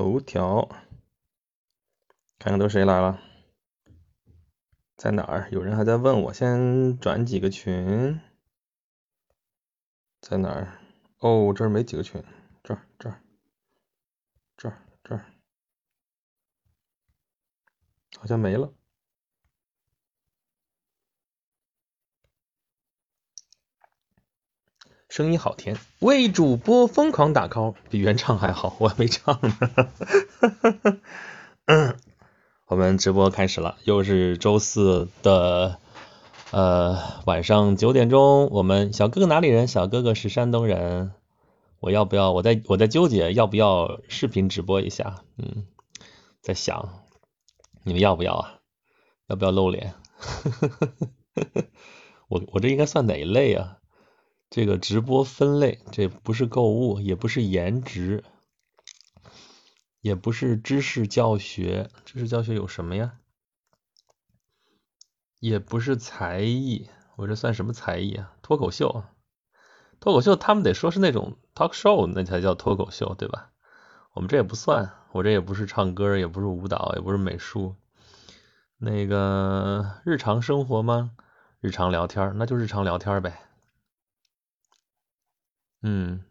头条，看看都谁来了，在哪儿？有人还在问我，先转几个群，在哪儿？哦，这儿没几个群，这儿这儿这儿这儿，好像没了。声音好甜，为主播疯狂打 call，比原唱还好，我还没唱呢。我 们直播开始了，又是周四的呃晚上九点钟。我们小哥哥哪里人？小哥哥是山东人。我要不要？我在我在纠结要不要视频直播一下。嗯，在想你们要不要啊？要不要露脸？我我这应该算哪一类啊？这个直播分类，这不是购物，也不是颜值，也不是知识教学。知识教学有什么呀？也不是才艺，我这算什么才艺啊？脱口秀，脱口秀他们得说是那种 talk show，那才叫脱口秀，对吧？我们这也不算，我这也不是唱歌，也不是舞蹈，也不是美术。那个日常生活吗？日常聊天，那就日常聊天呗。嗯，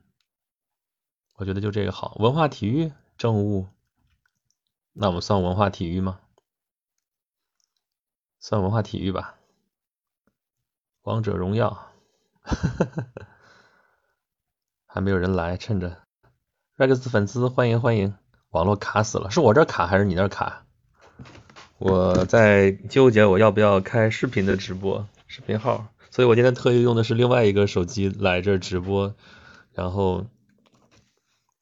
我觉得就这个好。文化体育政务，那我们算文化体育吗？算文化体育吧。王者荣耀，还没有人来，趁着。Rex 粉丝欢迎欢迎。网络卡死了，是我这卡还是你那卡？我在纠结我要不要开视频的直播视频号，所以我今天特意用的是另外一个手机来这直播。然后，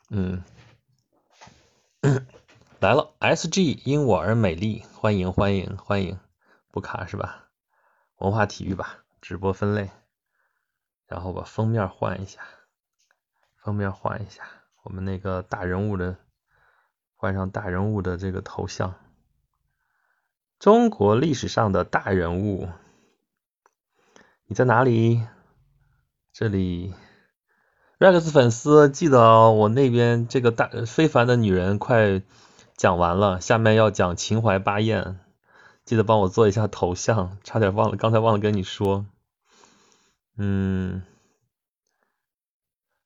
嗯，来了，SG 因我而美丽，欢迎欢迎欢迎，不卡是吧？文化体育吧，直播分类，然后把封面换一下，封面换一下，我们那个大人物的，换上大人物的这个头像，中国历史上的大人物，你在哪里？这里。Rex 粉丝记得，我那边这个大非凡的女人快讲完了，下面要讲秦淮八艳，记得帮我做一下头像，差点忘了，刚才忘了跟你说，嗯，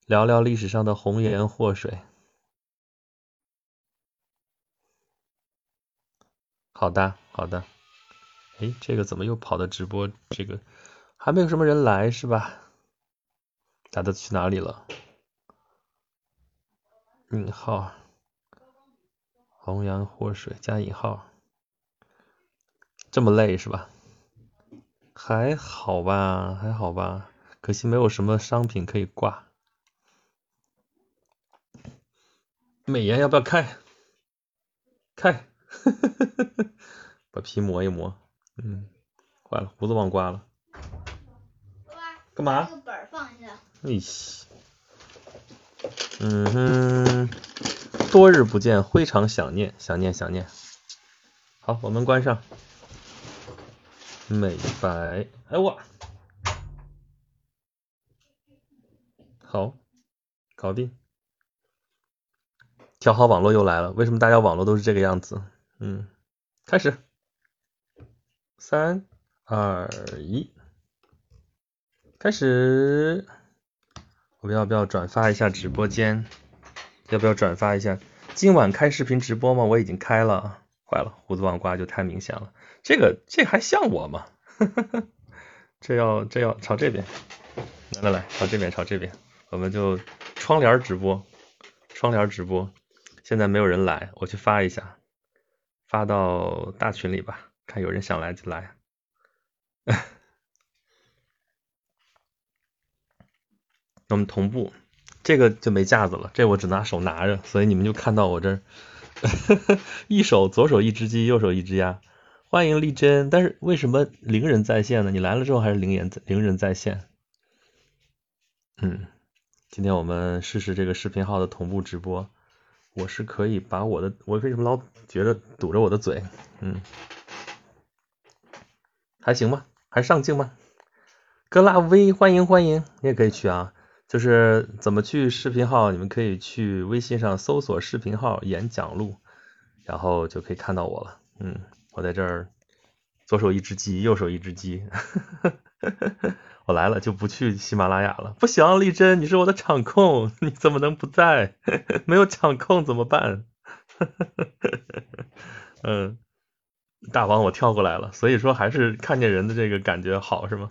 聊聊历史上的红颜祸水。好的，好的，哎，这个怎么又跑到直播？这个还没有什么人来是吧？大家都去哪里了？引号，红颜祸水加引号，这么累是吧？还好吧，还好吧，可惜没有什么商品可以挂。美颜要不要开？开，把皮磨一磨。嗯，坏了，胡子忘刮了。干嘛？哎西，嗯哼，多日不见，非常想念，想念想念。好，我们关上。美白，哎我，好，搞定。调好网络又来了，为什么大家网络都是这个样子？嗯，开始，三二一，开始。我们要不要转发一下直播间？要不要转发一下？今晚开视频直播吗？我已经开了。坏了，胡子忘刮就太明显了。这个这还像我吗？这要这要朝这边，来来来，朝这边朝这边，我们就窗帘直播，窗帘直播。现在没有人来，我去发一下，发到大群里吧，看有人想来就来。我们同步，这个就没架子了，这我只拿手拿着，所以你们就看到我这儿 一手左手一只鸡，右手一只鸭。欢迎丽珍，但是为什么零人在线呢？你来了之后还是零人零人在线？嗯，今天我们试试这个视频号的同步直播，我是可以把我的，我为什么老觉得堵着我的嘴？嗯，还行吧，还上镜吗？格拉威，欢迎欢迎，你也可以去啊。就是怎么去视频号，你们可以去微信上搜索视频号演讲录，然后就可以看到我了。嗯，我在这儿，左手一只鸡，右手一只鸡，我来了就不去喜马拉雅了。不行，丽珍，你是我的场控，你怎么能不在？没有场控怎么办？嗯，大王我跳过来了，所以说还是看见人的这个感觉好是吗？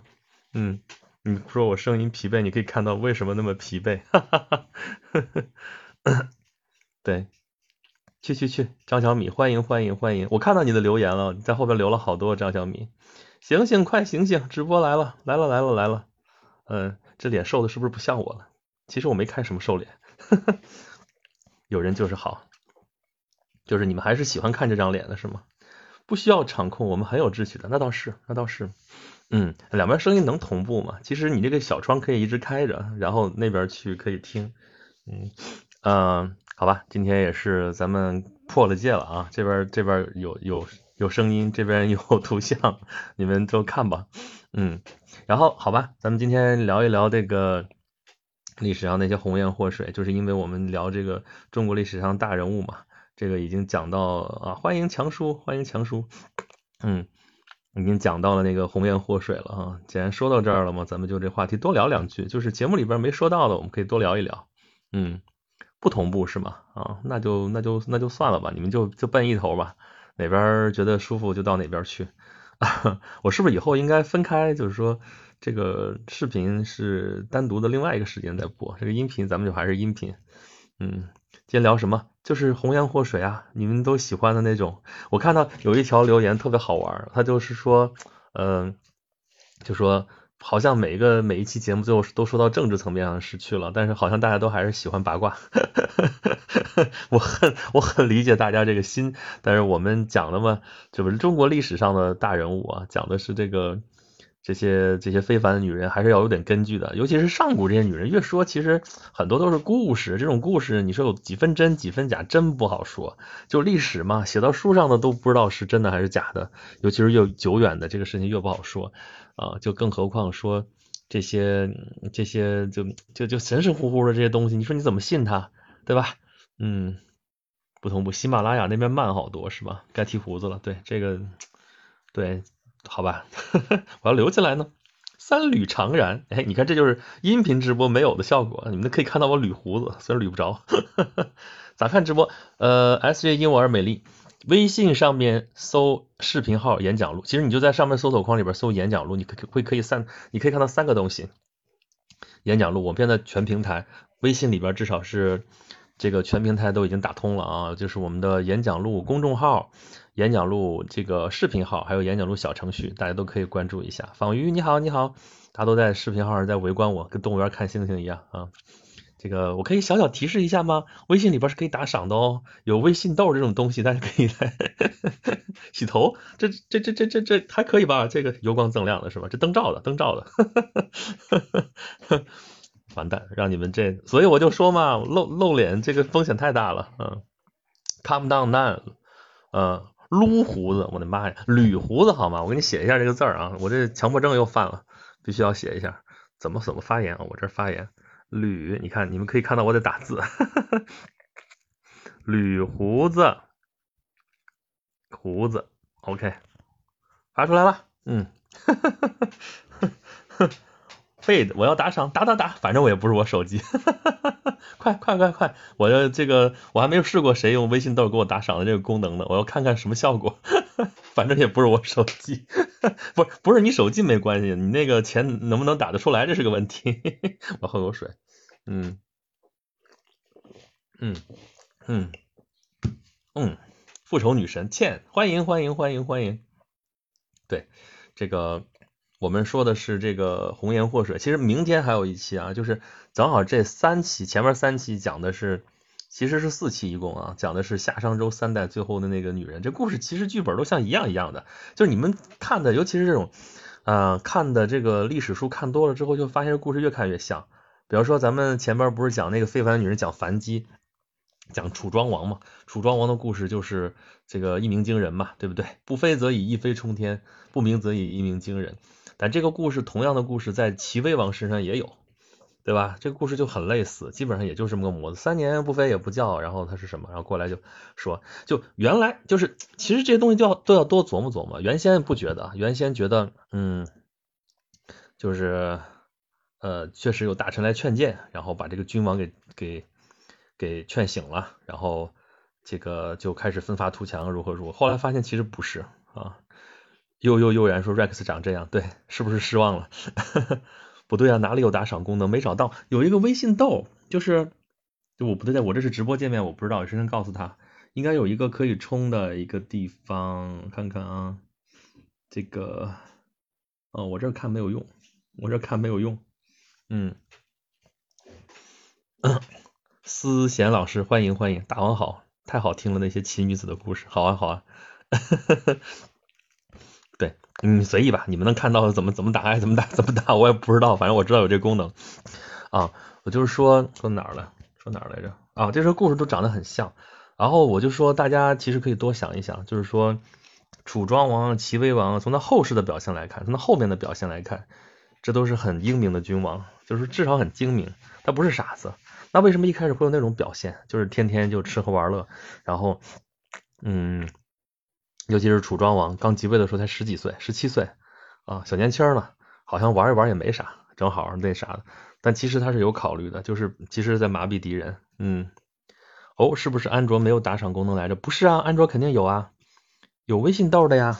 嗯。你说我声音疲惫，你可以看到为什么那么疲惫。哈哈哈，对，去去去，张小米，欢迎欢迎欢迎！我看到你的留言了，在后边留了好多张小米。醒醒，快醒醒，直播来了来了来了来了。嗯，这脸瘦的是不是不像我了？其实我没看什么瘦脸。有人就是好，就是你们还是喜欢看这张脸的是吗？不需要场控，我们很有秩序的，那倒是那倒是。嗯，两边声音能同步吗？其实你这个小窗可以一直开着，然后那边去可以听。嗯嗯，好吧，今天也是咱们破了戒了啊，这边这边有有有声音，这边 有图像，你们都看吧。嗯，然后好吧，咱们今天聊一聊这个历史上那些红颜祸水，就是因为我们聊这个中国历史上大人物嘛，这个已经讲到啊，欢迎强叔，欢迎强叔。嗯。已经讲到了那个红颜祸水了啊，既然说到这儿了嘛，咱们就这话题多聊两句，就是节目里边没说到的，我们可以多聊一聊。嗯，不同步是吗？啊，那就那就那就算了吧，你们就就奔一头吧，哪边觉得舒服就到哪边去。我是不是以后应该分开？就是说这个视频是单独的另外一个时间在播，这个音频咱们就还是音频。嗯。今天聊什么？就是红颜祸水啊，你们都喜欢的那种。我看到有一条留言特别好玩，他就是说，嗯，就说好像每一个每一期节目最后都说到政治层面上失去了，但是好像大家都还是喜欢八卦。我很我很理解大家这个心，但是我们讲的嘛，就是中国历史上的大人物啊，讲的是这个。这些这些非凡的女人还是要有点根据的，尤其是上古这些女人，越说其实很多都是故事。这种故事你说有几分真几分假，真不好说。就历史嘛，写到书上的都不知道是真的还是假的，尤其是越久远的这个事情越不好说啊。就更何况说这些这些就就就神神乎乎的这些东西，你说你怎么信他，对吧？嗯，不同步，喜马拉雅那边慢好多是吧？该剃胡子了，对这个对。好吧，我要留起来呢。三缕长髯，哎，你看这就是音频直播没有的效果，你们可以看到我捋胡子，虽然捋不着。咋看直播？呃，S J 因我而美丽，微信上面搜视频号演讲录，其实你就在上面搜索框里边搜演讲录，你可会可以三，你可以看到三个东西。演讲录，我们现在全平台，微信里边至少是这个全平台都已经打通了啊，就是我们的演讲录公众号。演讲录这个视频号，还有演讲录小程序，大家都可以关注一下。仿鱼你好，你好，大家都在视频号上在围观我，跟动物园看星星一样啊。这个我可以小小提示一下吗？微信里边是可以打赏的哦，有微信豆这种东西，大家可以来 洗头。这这这这这这还可以吧？这个油光锃亮的是吧？这灯罩的，灯罩的。完蛋，让你们这，所以我就说嘛，露露脸这个风险太大了。嗯 Come down, man。嗯。撸胡子，我的妈呀，捋胡子好吗？我给你写一下这个字儿啊，我这强迫症又犯了，必须要写一下，怎么怎么发言啊？我这发言，捋，你看，你们可以看到我在打字，捋胡子，胡子，OK，发出来了，嗯。费的，我要打赏，打打打，反正我也不是我手机，快快快快，我要这个，我还没有试过谁用微信豆给我打赏的这个功能呢，我要看看什么效果，反正也不是我手机，不不是你手机没关系，你那个钱能不能打得出来这是个问题，我喝口水，嗯。嗯。嗯。嗯，复仇女神倩，欢迎欢迎欢迎欢迎，对这个。我们说的是这个红颜祸水，其实明天还有一期啊，就是正好这三期前面三期讲的是，其实是四期一共啊，讲的是夏商周三代最后的那个女人，这故事其实剧本都像一样一样的，就是你们看的，尤其是这种啊看的这个历史书看多了之后，就发现这故事越看越像。比方说咱们前边不是讲那个非凡女人讲樊姬，讲楚庄王嘛，楚庄王的故事就是这个一鸣惊人嘛，对不对？不飞则已，一飞冲天；不鸣则已，一鸣惊人。但这个故事，同样的故事在齐威王身上也有对吧？这个故事就很类似，基本上也就这么个模子，三年不飞也不叫，然后他是什么？然后过来就说，就原来就是其实这些东西就要都要多琢磨琢磨。原先不觉得，原先觉得嗯，就是呃确实有大臣来劝谏，然后把这个君王给给给劝醒了，然后这个就开始奋发图强，如何如何。后来发现其实不是啊，悠悠悠然说 Rex 长这样，对，是不是失望了？不对啊，哪里有打赏功能？没找到，有一个微信豆，就是就我不对，我这是直播界面，我不知道，谁能告诉他？应该有一个可以充的一个地方，看看啊，这个哦，我这看没有用，我这看没有用，嗯，思贤老师欢迎欢迎，大王好，太好听了那些奇女子的故事，好啊好啊。对，你随意吧，你们能看到怎么怎么打还是怎么打怎么打，我也不知道，反正我知道有这功能啊。我就是说说哪儿了，说哪儿来着啊？这些故事都长得很像，然后我就说大家其实可以多想一想，就是说楚庄王、齐威王，从他后世的表现来看，从他后面的表现来看，这都是很英明的君王，就是至少很精明，他不是傻子。那为什么一开始会有那种表现，就是天天就吃喝玩乐，然后嗯。尤其是楚庄王刚即位的时候才十几岁，十七岁啊，小年轻呢，好像玩一玩也没啥，正好那啥的。但其实他是有考虑的，就是其实在麻痹敌人。嗯，哦，是不是安卓没有打赏功能来着？不是啊，安卓肯定有啊，有微信豆的呀。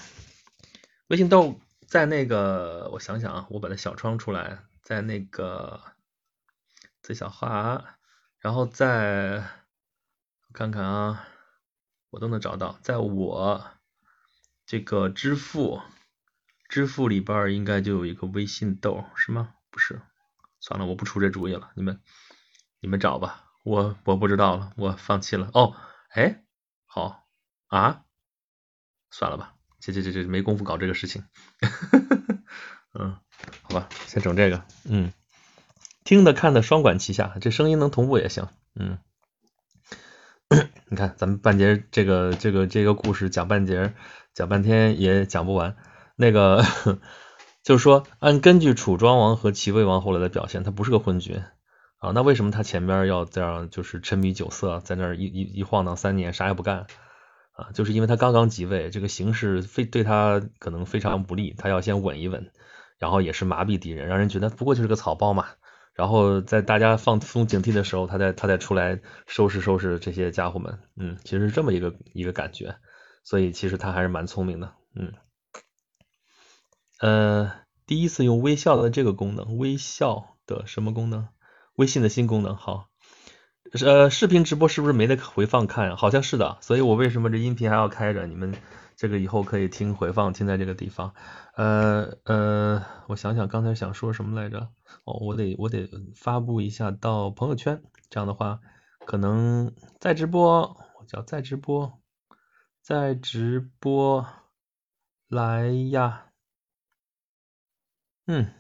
微信豆在那个，我想想啊，我把它小窗出来，在那个最小化，然后再看看啊，我都能找到，在我。这个支付，支付里边应该就有一个微信豆，是吗？不是，算了，我不出这主意了，你们你们找吧，我我不知道了，我放弃了。哦，哎，好啊，算了吧，这这这这没工夫搞这个事情。嗯，好吧，先整这个。嗯，听的看的双管齐下，这声音能同步也行。嗯，你看咱们半截这个这个这个故事讲半截。讲半天也讲不完，那个 就是说，按根据楚庄王和齐威王后来的表现，他不是个昏君啊，那为什么他前边要这样就是沉迷酒色，在那儿一一一晃荡三年啥也不干啊？就是因为他刚刚即位，这个形势非对他可能非常不利，他要先稳一稳，然后也是麻痹敌人，让人觉得不过就是个草包嘛。然后在大家放松警惕的时候，他再他再出来收拾收拾这些家伙们，嗯，其实是这么一个一个感觉。所以其实他还是蛮聪明的，嗯，呃，第一次用微笑的这个功能，微笑的什么功能？微信的新功能，好，呃，视频直播是不是没得回放看呀？好像是的，所以我为什么这音频还要开着？你们这个以后可以听回放，听在这个地方。呃呃，我想想刚才想说什么来着？哦，我得我得发布一下到朋友圈，这样的话可能在直播，我叫在直播。在直播来呀，嗯，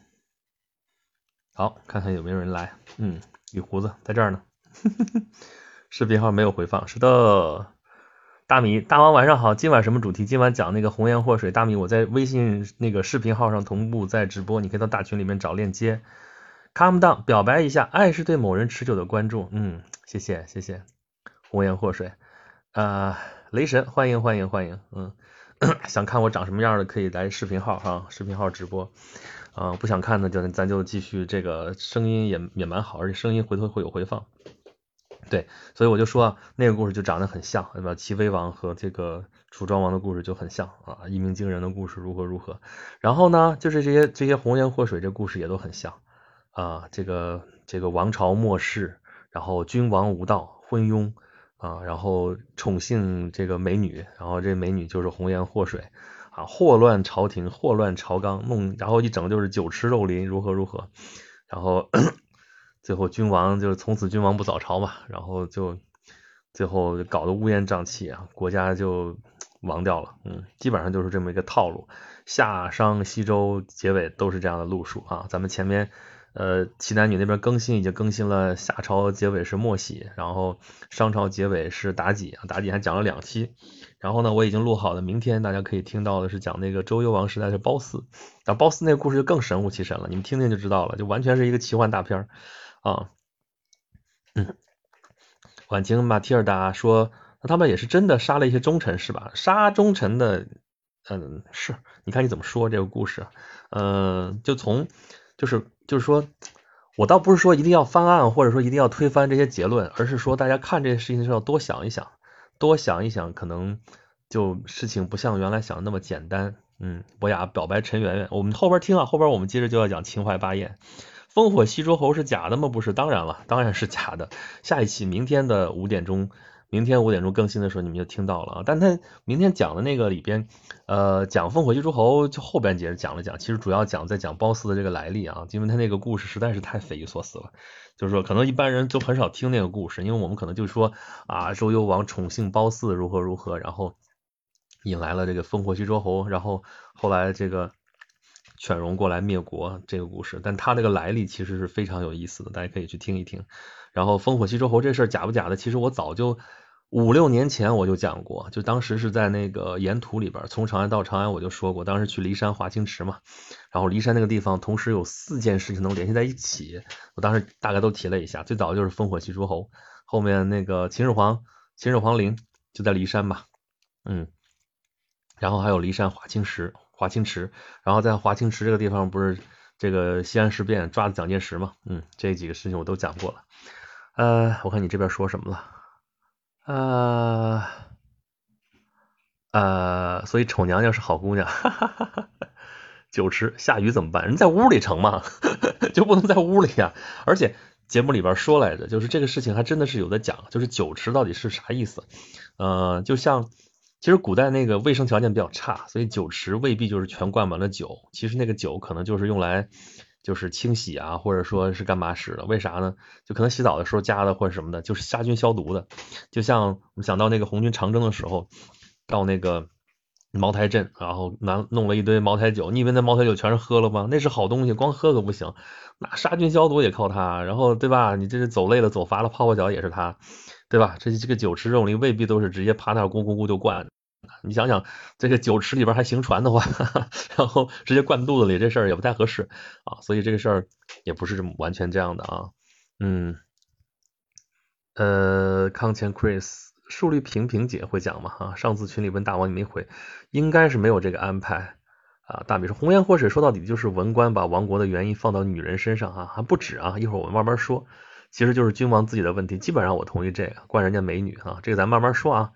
好，看看有没有人来，嗯，雨胡子在这儿呢，视频号没有回放，是的，大米大王晚上好，今晚什么主题？今晚讲那个红颜祸水，大米我在微信那个视频号上同步在直播，你可以到大群里面找链接，Calm down，表白一下，爱是对某人持久的关注，嗯，谢谢谢谢，红颜祸水，啊。雷神，欢迎欢迎欢迎，嗯，想看我长什么样的可以来视频号哈，视频号直播，啊，不想看的就咱就继续这个声音也也蛮好，而且声音回头会有回放，对，所以我就说那个故事就长得很像，对吧？齐威王和这个楚庄王的故事就很像啊，一鸣惊人的故事如何如何，然后呢，就是这些这些红颜祸水这故事也都很像啊，这个这个王朝末世，然后君王无道，昏庸。啊，然后宠幸这个美女，然后这美女就是红颜祸水啊，祸乱朝廷，祸乱朝纲，弄然后一整就是酒池肉林，如何如何，然后最后君王就是从此君王不早朝嘛，然后就最后搞得乌烟瘴气啊，国家就亡掉了，嗯，基本上就是这么一个套路，夏商西周结尾都是这样的路数啊，咱们前面。呃，齐男女那边更新已经更新了，夏朝结尾是莫喜，然后商朝结尾是妲己，妲己还讲了两期。然后呢，我已经录好了，明天大家可以听到的是讲那个周幽王时代的褒姒，但褒姒那个故事就更神乎其神了，你们听听就知道了，就完全是一个奇幻大片啊。嗯，晚晴马提尔达说，那他们也是真的杀了一些忠臣是吧？杀忠臣的，嗯，是，你看你怎么说这个故事？嗯，就从就是就是说，我倒不是说一定要翻案，或者说一定要推翻这些结论，而是说大家看这些事情的时候多想一想，多想一想，可能就事情不像原来想的那么简单。嗯，博雅表白陈圆圆，我们后边听啊，后边我们接着就要讲秦淮八艳。烽火戏诸侯是假的吗？不是，当然了，当然是假的。下一期明天的五点钟，明天五点钟更新的时候，你们就听到了。但他明天讲的那个里边，呃，讲烽火戏诸侯就后边节讲了讲，其实主要讲在讲褒姒的这个来历啊，因为他那个故事实在是太匪夷所思了。就是说，可能一般人都很少听那个故事，因为我们可能就说啊，周幽王宠幸褒姒如何如何，然后引来了这个烽火戏诸侯，然后后来这个。犬戎过来灭国这个故事，但他这个来历其实是非常有意思的，大家可以去听一听。然后烽火戏诸侯这事儿假不假的？其实我早就五六年前我就讲过，就当时是在那个沿途里边，从长安到长安我就说过，当时去骊山华清池嘛，然后骊山那个地方同时有四件事情能联系在一起，我当时大概都提了一下。最早就是烽火戏诸侯，后面那个秦始皇秦始皇陵就在骊山嘛，嗯，然后还有骊山华清池。华清池，然后在华清池这个地方，不是这个西安事变抓的蒋介石吗？嗯，这几个事情我都讲过了。呃，我看你这边说什么了？呃呃，所以丑娘娘是好姑娘。哈哈哈哈酒池下雨怎么办？人在屋里成吗？就不能在屋里呀？而且节目里边说来着，就是这个事情还真的是有的讲，就是酒池到底是啥意思？呃，就像。其实古代那个卫生条件比较差，所以酒池未必就是全灌满了酒。其实那个酒可能就是用来就是清洗啊，或者说是干嘛使的？为啥呢？就可能洗澡的时候加的或者什么的，就是杀菌消毒的。就像我们想到那个红军长征的时候，到那个茅台镇，然后拿弄了一堆茅台酒，你以为那茅台酒全是喝了吗？那是好东西，光喝可不行，那杀菌消毒也靠它。然后对吧？你这是走累了走乏了泡泡脚也是它。对吧？这这个酒池肉林未必都是直接趴那咕咕咕就灌。你想想，这个酒池里边还行船的话，然后直接灌肚子里，这事儿也不太合适啊。所以这个事儿也不是这么完全这样的啊。嗯，呃，康乾 Chris，树立平平姐会讲吗？哈，上次群里问大王你没回，应该是没有这个安排啊。大米说红颜祸水说到底就是文官把亡国的原因放到女人身上啊，还不止啊。一会儿我们慢慢说。其实就是君王自己的问题，基本上我同意这个，灌人家美女啊，这个咱慢慢说啊，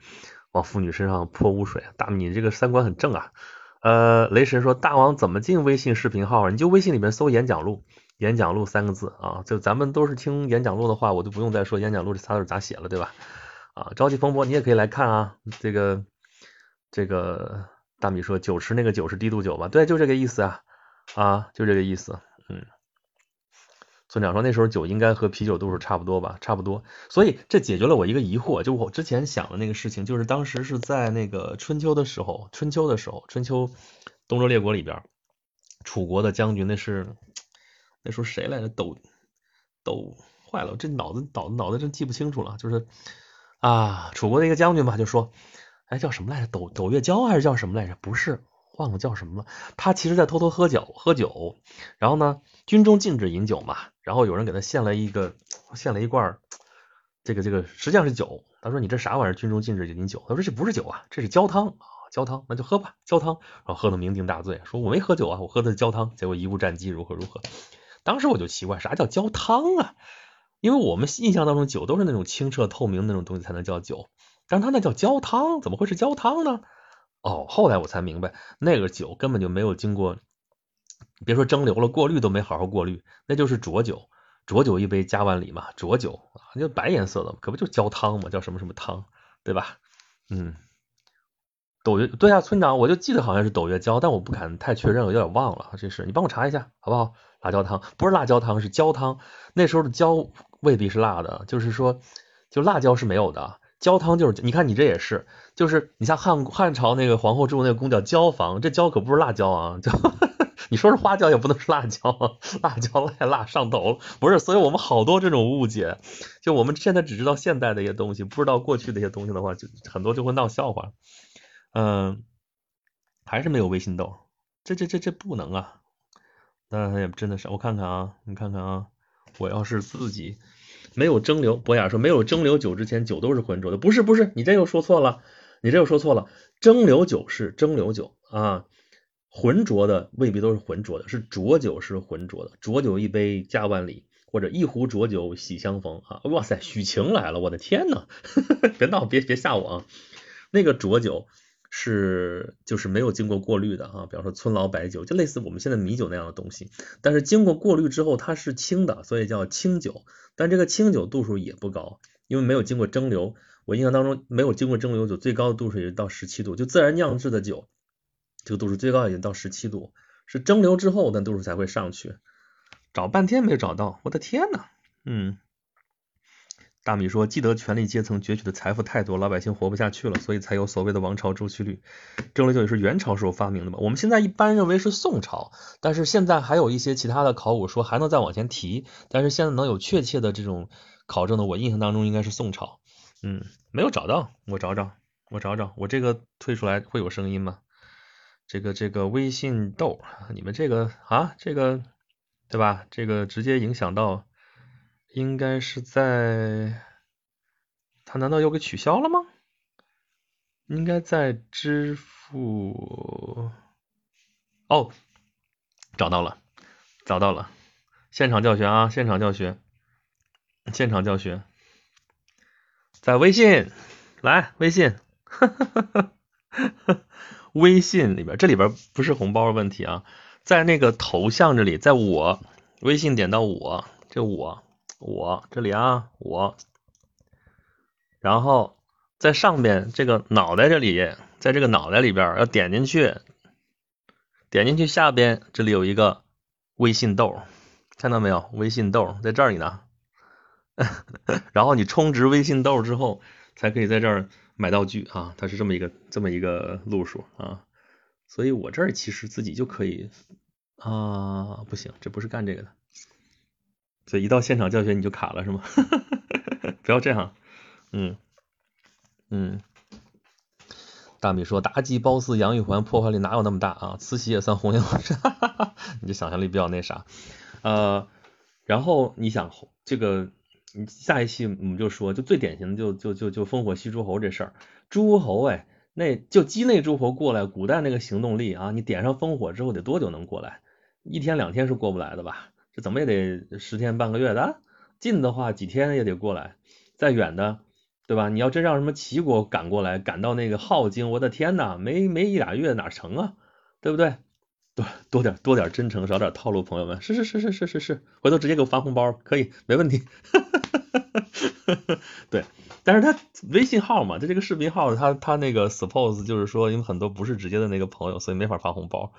往妇女身上泼污水，大米这个三观很正啊。呃，雷神说大王怎么进微信视频号？你就微信里面搜演讲录，演讲录三个字啊，就咱们都是听演讲录的话，我就不用再说演讲录这仨字咋写了，对吧？啊，朝气蓬勃，你也可以来看啊。这个这个大米说酒池那个酒是低度酒吧？对，就这个意思啊，啊，就这个意思，嗯。村长说那时候酒应该和啤酒度数差不多吧，差不多。所以这解决了我一个疑惑，就我之前想的那个事情，就是当时是在那个春秋的时候，春秋的时候，春秋东周列国里边，楚国的将军那是那时候谁来着？斗斗坏了，这脑子脑脑子真记不清楚了。就是啊，楚国的一个将军吧，就说，哎叫什么来着？斗斗月交还是叫什么来着？不是。忘了叫什么了，他其实在偷偷喝酒，喝酒，然后呢，军中禁止饮酒嘛，然后有人给他献了一个，献了一罐，这个这个实际上是酒，他说你这啥玩意儿？军中禁止饮酒，他说这不是酒啊，这是焦汤啊，焦汤，那就喝吧，焦汤，然后喝的酩酊大醉，说我没喝酒啊，我喝的是焦汤，结果贻误战机，如何如何？当时我就奇怪，啥叫焦汤啊？因为我们印象当中酒都是那种清澈透明那种东西才能叫酒，但是他那叫焦汤，怎么会是焦汤呢？哦，后来我才明白，那个酒根本就没有经过，别说蒸馏了，过滤都没好好过滤，那就是浊酒。浊酒一杯加万里嘛，浊酒啊，就白颜色的，可不就焦汤嘛，叫什么什么汤，对吧？嗯，斗月对啊，村长，我就记得好像是斗月焦，但我不敢太确认，我有点忘了，这是你帮我查一下好不好？辣椒汤不是辣椒汤，是焦汤。那时候的焦未必是辣的，就是说，就辣椒是没有的。焦汤就是，你看你这也是，就是你像汉汉朝那个皇后住那个宫叫椒房，这椒可不是辣椒啊，就 你说是花椒也不能是辣椒，辣椒太辣上头了，不是，所以我们好多这种误解，就我们现在只知道现代的一些东西，不知道过去的一些东西的话，就很多就会闹笑话。嗯，还是没有微信豆，这这这这不能啊，那也真的是，我看看啊，你看看啊，我要是自己没有蒸馏，博雅说没有蒸馏酒之前酒都是浑浊的，不是不是，你这又说错了，你这又说错了，蒸馏酒是蒸馏酒啊，浑浊的未必都是浑浊的，是浊酒是浑浊的，浊酒一杯家万里，或者一壶浊酒喜相逢啊，哇塞，许晴来了，我的天呐，别闹，别别吓我啊，那个浊酒。是就是没有经过过滤的啊，比方说村老白酒，就类似我们现在米酒那样的东西，但是经过过滤之后它是清的，所以叫清酒。但这个清酒度数也不高，因为没有经过蒸馏。我印象当中没有经过蒸馏酒最高的度数也到十七度，就自然酿制的酒，这个度数最高已经到十七度，是蒸馏之后那度数才会上去。找半天没找到，我的天呐，嗯。大米说：“既得权力阶层攫取的财富太多，老百姓活不下去了，所以才有所谓的王朝周期率。蒸馏酒也是元朝时候发明的嘛？我们现在一般认为是宋朝，但是现在还有一些其他的考古说还能再往前提，但是现在能有确切的这种考证的，我印象当中应该是宋朝。嗯，没有找到，我找找，我找找，我这个推出来会有声音吗？这个这个微信豆，你们这个啊，这个对吧？这个直接影响到。”应该是在，他难道又给取消了吗？应该在支付，哦，找到了，找到了，现场教学啊，现场教学，现场教学，在微信，来微信，哈哈哈哈微信里边，这里边不是红包的问题啊，在那个头像这里，在我微信点到我，这我。我这里啊，我，然后在上边这个脑袋这里，在这个脑袋里边要点进去，点进去下边这里有一个微信豆，看到没有？微信豆在这里呢。然后你充值微信豆之后，才可以在这儿买道具啊，它是这么一个这么一个路数啊。所以我这儿其实自己就可以啊，不行，这不是干这个的。所以一到现场教学你就卡了是吗？不要这样，嗯嗯。大米说妲己、褒姒、杨玉环破坏力哪有那么大啊？慈禧也算红颜祸水，你这想象力比较那啥。呃，然后你想这个，你下一期我们就说，就最典型的就就就就烽火戏诸侯这事儿，诸侯哎，那就鸡内诸侯过来，古代那个行动力啊，你点上烽火之后得多久能过来？一天两天是过不来的吧？这怎么也得十天半个月的，近的话几天也得过来，再远的，对吧？你要真让什么齐国赶过来，赶到那个镐京，我的天呐，没没一俩月哪成啊？对不对？多多点多点真诚，少点套路，朋友们，是是是是是是是，回头直接给我发红包，可以，没问题。对，但是他微信号嘛，他这个视频号，他他那个 suppose 就是说，因为很多不是直接的那个朋友，所以没法发红包，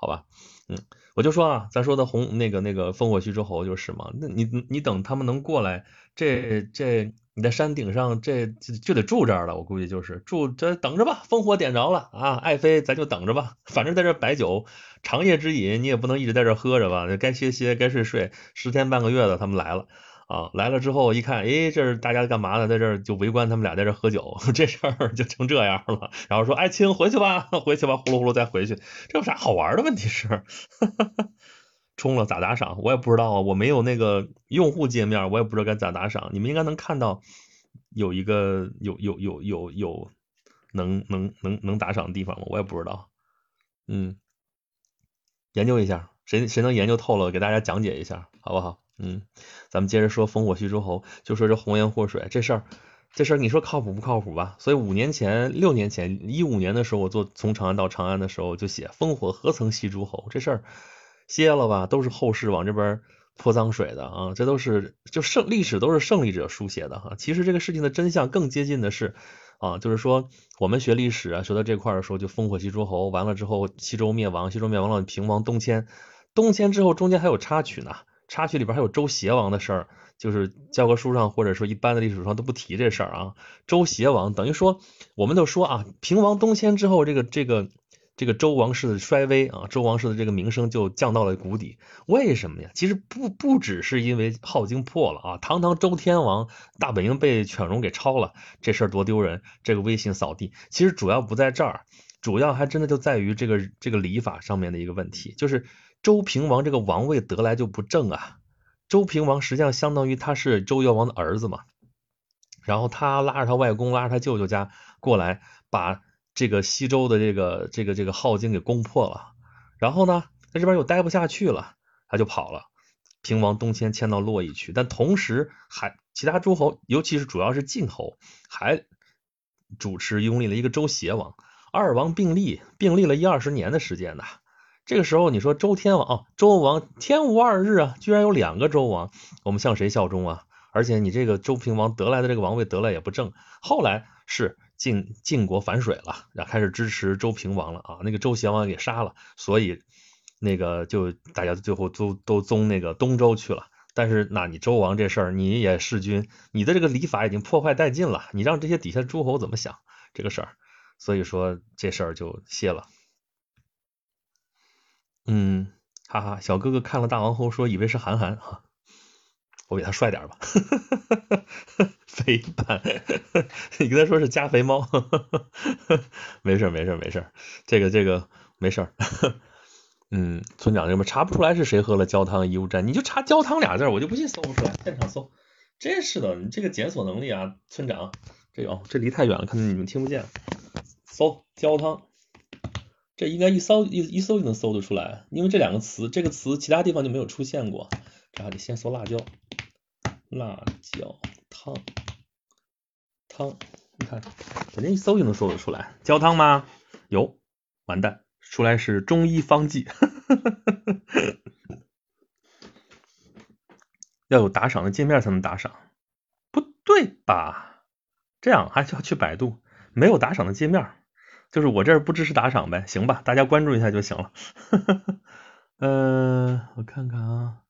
好吧？嗯。我就说啊，咱说的红那个那个烽火戏诸侯就是嘛，那你你等他们能过来，这这你在山顶上这就得住这儿了，我估计就是住这等着吧，烽火点着了啊，爱妃咱就等着吧，反正在这摆酒，长夜之饮你也不能一直在这喝着吧，该歇歇该睡睡，十天半个月的他们来了。啊，来了之后一看，哎，这是大家干嘛呢？在这儿就围观他们俩在这喝酒，这事儿就成这样了。然后说，爱卿回去吧，回去吧，呼噜呼噜再回去。这有啥好玩的？问题是，哈哈充了咋打赏？我也不知道啊，我没有那个用户界面，我也不知道该咋打赏。你们应该能看到有一个有有有有有能能能能打赏的地方吗？我也不知道。嗯，研究一下，谁谁能研究透了，给大家讲解一下，好不好？嗯，咱们接着说烽火戏诸侯，就说这红颜祸水这事儿，这事儿你说靠谱不靠谱吧？所以五年前、六年前、一五年的时候，我做从长安到长安的时候就写烽火何曾戏诸侯这事儿歇了吧，都是后世往这边泼脏水的啊，这都是就胜历史都是胜利者书写的哈。其实这个事情的真相更接近的是啊，就是说我们学历史啊，学到这块的时候就烽火戏诸侯，完了之后西周灭亡，西周灭亡了平王东迁，东迁之后中间还有插曲呢。插曲里边还有周邪王的事儿，就是教科书上或者说一般的历史书上都不提这事儿啊。周邪王等于说，我们就说啊，平王东迁之后，这个这个这个周王室的衰微啊，周王室的这个名声就降到了谷底。为什么呀？其实不不只是因为镐京破了啊，堂堂周天王大本营被犬戎给抄了，这事儿多丢人，这个威信扫地。其实主要不在这儿，主要还真的就在于这个这个礼法上面的一个问题，就是。周平王这个王位得来就不正啊，周平王实际上相当于他是周幽王的儿子嘛，然后他拉着他外公，拉着他舅舅家过来，把这个西周的这个这个这个镐京给攻破了，然后呢，在这边又待不下去了，他就跑了。平王东迁，迁到洛邑去，但同时还其他诸侯，尤其是主要是晋侯，还主持拥立了一个周邪王，二王并立，并立了一二十年的时间呢。这个时候，你说周天王，周王天无二日啊，居然有两个周王，我们向谁效忠啊？而且你这个周平王得来的这个王位得来也不正，后来是晋晋国反水了，然后开始支持周平王了啊，那个周贤王给杀了，所以。那个就大家最后都都宗那个东周去了，但是那你周王这事儿你也弑君，你的这个礼法已经破坏殆尽了，你让这些底下诸侯怎么想这个事儿？所以说这事儿就歇了。嗯，哈哈，小哥哥看了大王后说以为是韩寒哈，我比他帅点吧，哈哈哈肥版，你跟他说是加肥猫，哈哈哈没事没事没事，这个这个没事。嗯，村长这边查不出来是谁喝了焦汤，贻误战，你就查焦汤俩字，我就不信搜不出来。现场搜，真是的，你这个检索能力啊，村长，这哦，这离太远了，可能你们听不见。搜焦汤，这应该一搜一一搜就能搜得出来，因为这两个词，这个词其他地方就没有出现过。这还得先搜辣椒，辣椒汤汤，你看，反正一搜就能搜得出来。焦汤吗？有，完蛋。出来是中医方剂，要有打赏的界面才能打赏，不对吧？这样还需要去百度，没有打赏的界面，就是我这儿不支持打赏呗，行吧？大家关注一下就行了。嗯，我看看啊，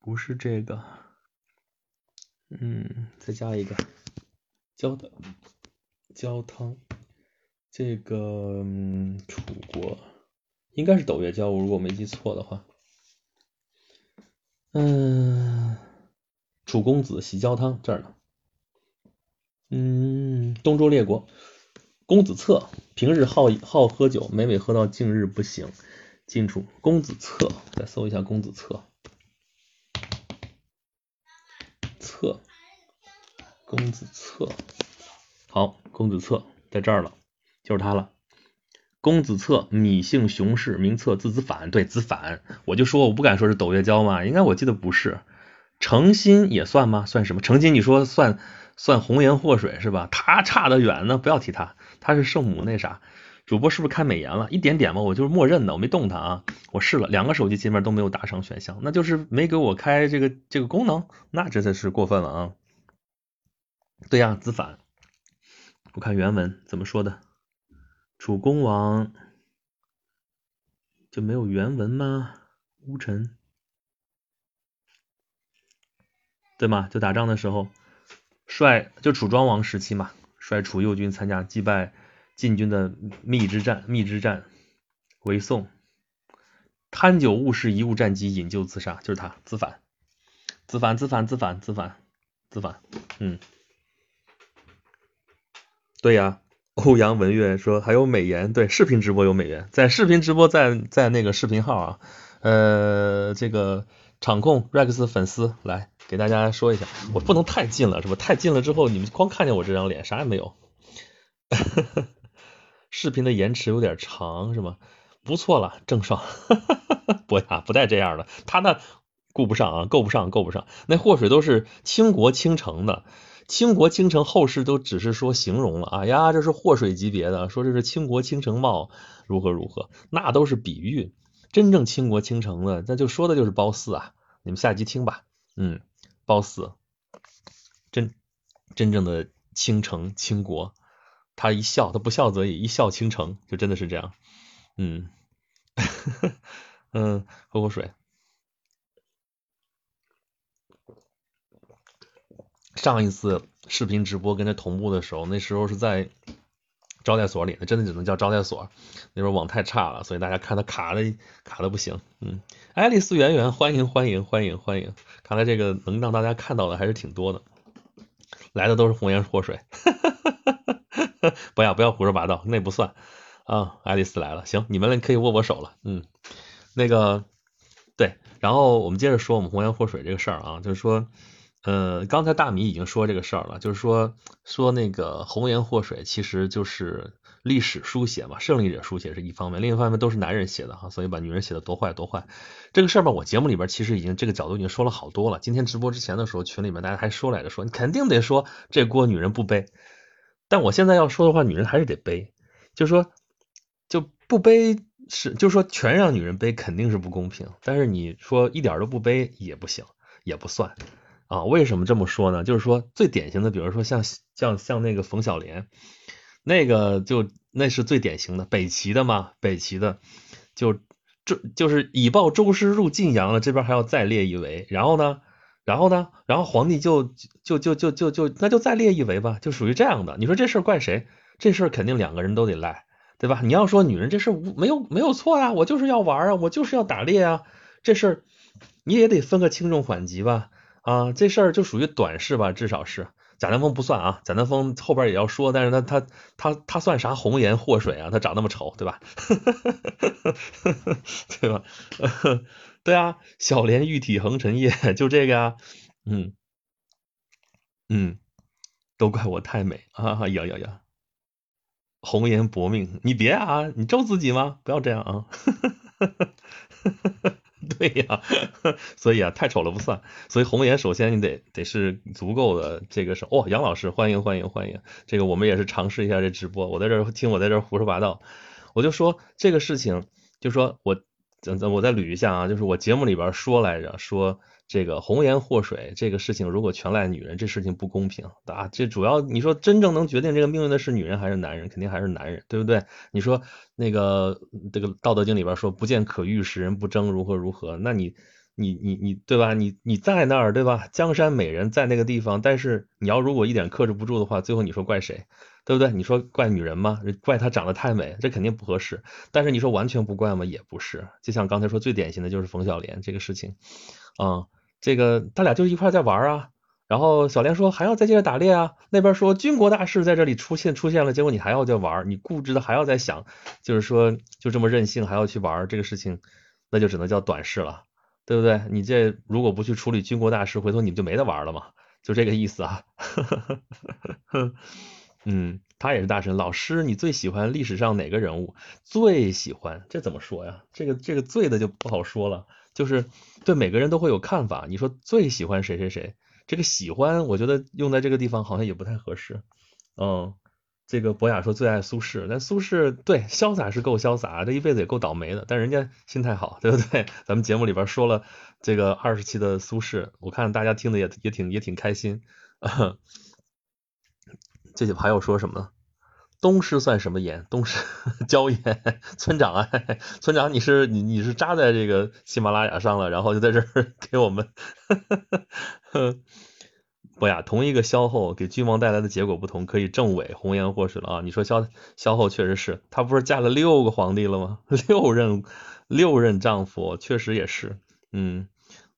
不是这个，嗯，再加一个焦的焦汤。这个嗯楚国应该是斗月椒，如果没记错的话。嗯，楚公子洗焦汤这儿呢。嗯，东周列国公子策平日好好喝酒，每每喝到近日不醒。近处公子策，再搜一下公子策。策，公子策，好，公子策在这儿了。就是他了，公子策，芈姓熊氏，名策，字子反。对，子反，我就说我不敢说是斗月娇嘛，应该我记得不是。诚心也算吗？算什么？诚心你说算算红颜祸水是吧？他差得远呢，不要提他，他是圣母那啥。主播是不是开美颜了？一点点嘛，我就是默认的，我没动它啊。我试了两个手机界面都没有打赏选项，那就是没给我开这个这个功能，那真的是过分了啊。对呀，子反，我看原文怎么说的。楚公王就没有原文吗？乌臣，对吗？就打仗的时候，率就楚庄王时期嘛，率楚右军参加击败晋军的密之战，密之战为宋，贪酒误事，贻误战机，引咎自杀，就是他，自反，自反，自反，自反，自反，自反，嗯，对呀。欧阳文月说还有美颜，对，视频直播有美颜，在视频直播在在那个视频号啊，呃，这个场控 Rex 粉丝来给大家说一下，我不能太近了，是吧？太近了之后你们光看见我这张脸，啥也没有。视频的延迟有点长，是吗？不错了，郑爽，不呀，不带这样的，他那顾不上啊，够不上，够不上，那祸水都是倾国倾城的。倾国倾城，后世都只是说形容了啊呀，这是祸水级别的，说这是倾国倾城貌，如何如何，那都是比喻。真正倾国倾城的，那就说的就是褒姒啊。你们下集听吧，嗯，褒姒，真真正的倾城倾国，他一笑，他不笑则已，一笑倾城，就真的是这样。嗯，嗯，喝口水。上一次视频直播跟他同步的时候，那时候是在招待所里，那真的只能叫招待所。那边网太差了，所以大家看他卡的卡的不行。嗯，爱丽丝圆圆，欢迎欢迎欢迎欢迎！看来这个能让大家看到的还是挺多的，来的都是红颜祸水。不要不要胡说八道，那不算啊。爱丽丝来了，行，你们可以握握手了。嗯，那个。对，然后我们接着说我们红颜祸水这个事儿啊，就是说，呃，刚才大米已经说这个事儿了，就是说说那个红颜祸水其实就是历史书写嘛，胜利者书写是一方面，另一方面都是男人写的哈，所以把女人写的多坏多坏。这个事儿吧，我节目里边其实已经这个角度已经说了好多了。今天直播之前的时候，群里面大家还说来着，说你肯定得说这锅女人不背，但我现在要说的话，女人还是得背，就是说就不背是，就说全让女人背肯定是不公平，但是你说一点都不背也不行，也不算啊。为什么这么说呢？就是说最典型的，比如说像像像那个冯小莲，那个就那是最典型的北齐的嘛，北齐的就。这就是以报周师入晋阳了，这边还要再列一围，然后呢，然后呢，然后皇帝就就就就就就那就再列一围吧，就属于这样的。你说这事怪谁？这事肯定两个人都得赖，对吧？你要说女人这事没有没有错呀，我就是要玩啊，我就是要打猎啊，这事儿你也得分个轻重缓急吧？啊，这事儿就属于短视吧，至少是。贾南风不算啊，贾南风后边也要说，但是他他他他算啥红颜祸水啊？他长那么丑，对吧？对吧？对啊，小莲玉体横陈叶，就这个呀，嗯嗯，都怪我太美啊呀呀呀！红颜薄命，你别啊，你咒自己吗？不要这样啊！对呀，所以啊，太丑了不算。所以红颜首先你得得是足够的这个是哦，杨老师欢迎欢迎欢迎。这个我们也是尝试一下这直播，我在这听我在这胡说八道，我就说这个事情，就说我我再捋一下啊，就是我节目里边说来着说。这个红颜祸水这个事情，如果全赖女人，这事情不公平啊！这主要你说真正能决定这个命运的是女人还是男人？肯定还是男人，对不对？你说那个这个《道德经》里边说“不见可欲，使人不争”，如何如何？那你你你你对吧？你你在那儿对吧？江山美人在那个地方，但是你要如果一点克制不住的话，最后你说怪谁？对不对？你说怪女人吗？怪她长得太美，这肯定不合适。但是你说完全不怪吗？也不是。就像刚才说最典型的就是冯小莲这个事情啊。这个他俩就一块在玩啊，然后小莲说还要再接着打猎啊，那边说军国大事在这里出现出现了，结果你还要再玩，你固执的还要再想，就是说就这么任性还要去玩这个事情，那就只能叫短视了，对不对？你这如果不去处理军国大事，回头你们就没得玩了嘛，就这个意思啊。嗯，他也是大神，老师你最喜欢历史上哪个人物？最喜欢这怎么说呀？这个这个最的就不好说了。就是对每个人都会有看法。你说最喜欢谁谁谁，这个喜欢，我觉得用在这个地方好像也不太合适。嗯，这个博雅说最爱苏轼，但苏轼对潇洒是够潇洒，这一辈子也够倒霉的，但人家心态好，对不对？咱们节目里边说了这个二十期的苏轼，我看大家听的也也挺也挺开心。这就还有说什么？东施算什么盐？东施 椒盐。村长啊，村长，你是你你是扎在这个喜马拉雅上了，然后就在这儿 给我们，不呀，同一个萧后给君王带来的结果不同，可以证伪红颜祸水了啊！你说萧萧后确实是，她不是嫁了六个皇帝了吗？六任六任丈夫，确实也是，嗯，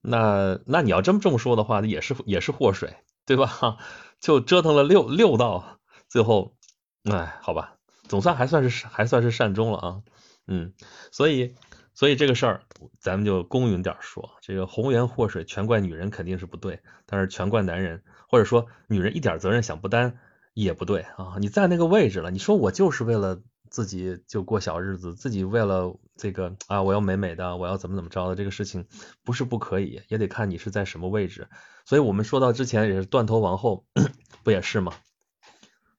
那那你要这么这么说的话，也是也是祸水，对吧？就折腾了六六道，最后。哎，好吧，总算还算是还算是善终了啊，嗯，所以所以这个事儿咱们就公允点说，这个红颜祸水全怪女人肯定是不对，但是全怪男人，或者说女人一点责任想不担也不对啊，你在那个位置了，你说我就是为了自己就过小日子，自己为了这个啊我要美美的，我要怎么怎么着的这个事情不是不可以，也得看你是在什么位置，所以我们说到之前也是断头王后 不也是吗？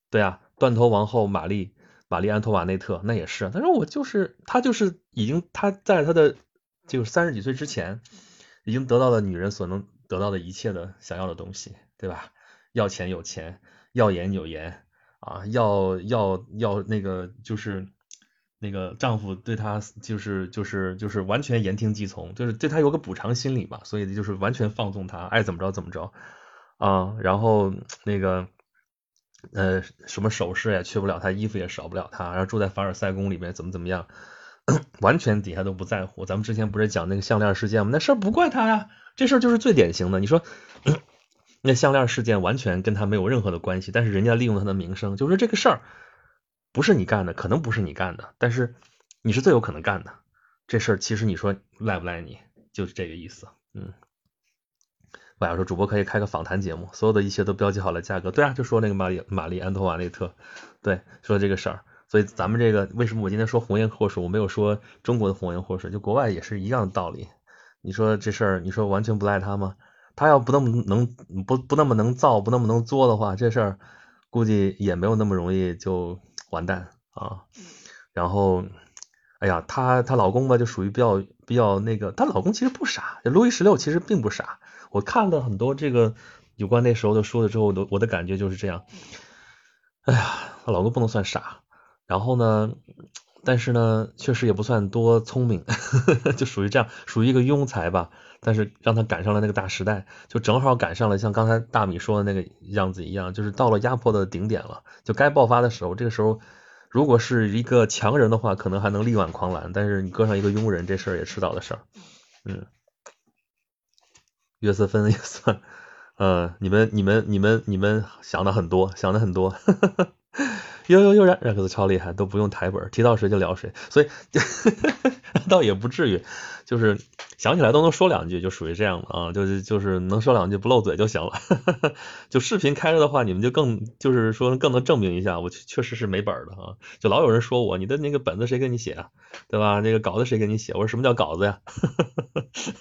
对啊。断头王后玛丽，玛丽安托瓦内特，那也是。他说我就是他，就是已经他在他的就三十几岁之前，已经得到了女人所能得到的一切的想要的东西，对吧？要钱有钱，要颜有颜啊，要要要那个就是那个丈夫对她就是就是就是完全言听计从，就是对她有个补偿心理嘛，所以就是完全放纵她，爱怎么着怎么着啊，然后那个。呃，什么首饰也缺不了他，衣服也少不了他，然后住在凡尔赛宫里面，怎么怎么样，完全底下都不在乎。咱们之前不是讲那个项链事件吗？那事儿不怪他呀，这事儿就是最典型的。你说那项链事件完全跟他没有任何的关系，但是人家利用他的名声，就是这个事儿不是你干的，可能不是你干的，但是你是最有可能干的。这事儿其实你说赖不赖你？就是这个意思，嗯。我要说主播可以开个访谈节目，所有的一切都标记好了价格。对啊，就说那个玛丽玛丽安托瓦内特，对，说这个事儿。所以咱们这个为什么我今天说红颜祸水，我没有说中国的红颜祸水，就国外也是一样的道理。你说这事儿，你说完全不赖他吗？他要不那么能不不那么能造，不那么能作的话，这事儿估计也没有那么容易就完蛋啊。然后，哎呀，她她老公吧，就属于比较比较那个，她老公其实不傻，路易十六其实并不傻。我看了很多这个有关那时候的书了之后，我我的感觉就是这样。哎呀，老公不能算傻，然后呢，但是呢，确实也不算多聪明，就属于这样，属于一个庸才吧。但是让他赶上了那个大时代，就正好赶上了像刚才大米说的那个样子一样，就是到了压迫的顶点了，就该爆发的时候。这个时候，如果是一个强人的话，可能还能力挽狂澜，但是你搁上一个庸人，这事儿也迟早的事儿。嗯。约瑟芬 也算，呃，你们你们你们你们想的很多，想的很多，呦呦呦，然然可是超厉害，都不用台本，提到谁就聊谁，所以倒也不至于。就是想起来都能说两句，就属于这样的啊，就是就是能说两句不漏嘴就行了。就视频开着的话，你们就更就是说更能证明一下，我确实是没本的啊。就老有人说我，你的那个本子谁给你写啊？对吧？那个稿子谁给你写？我说什么叫稿子呀？什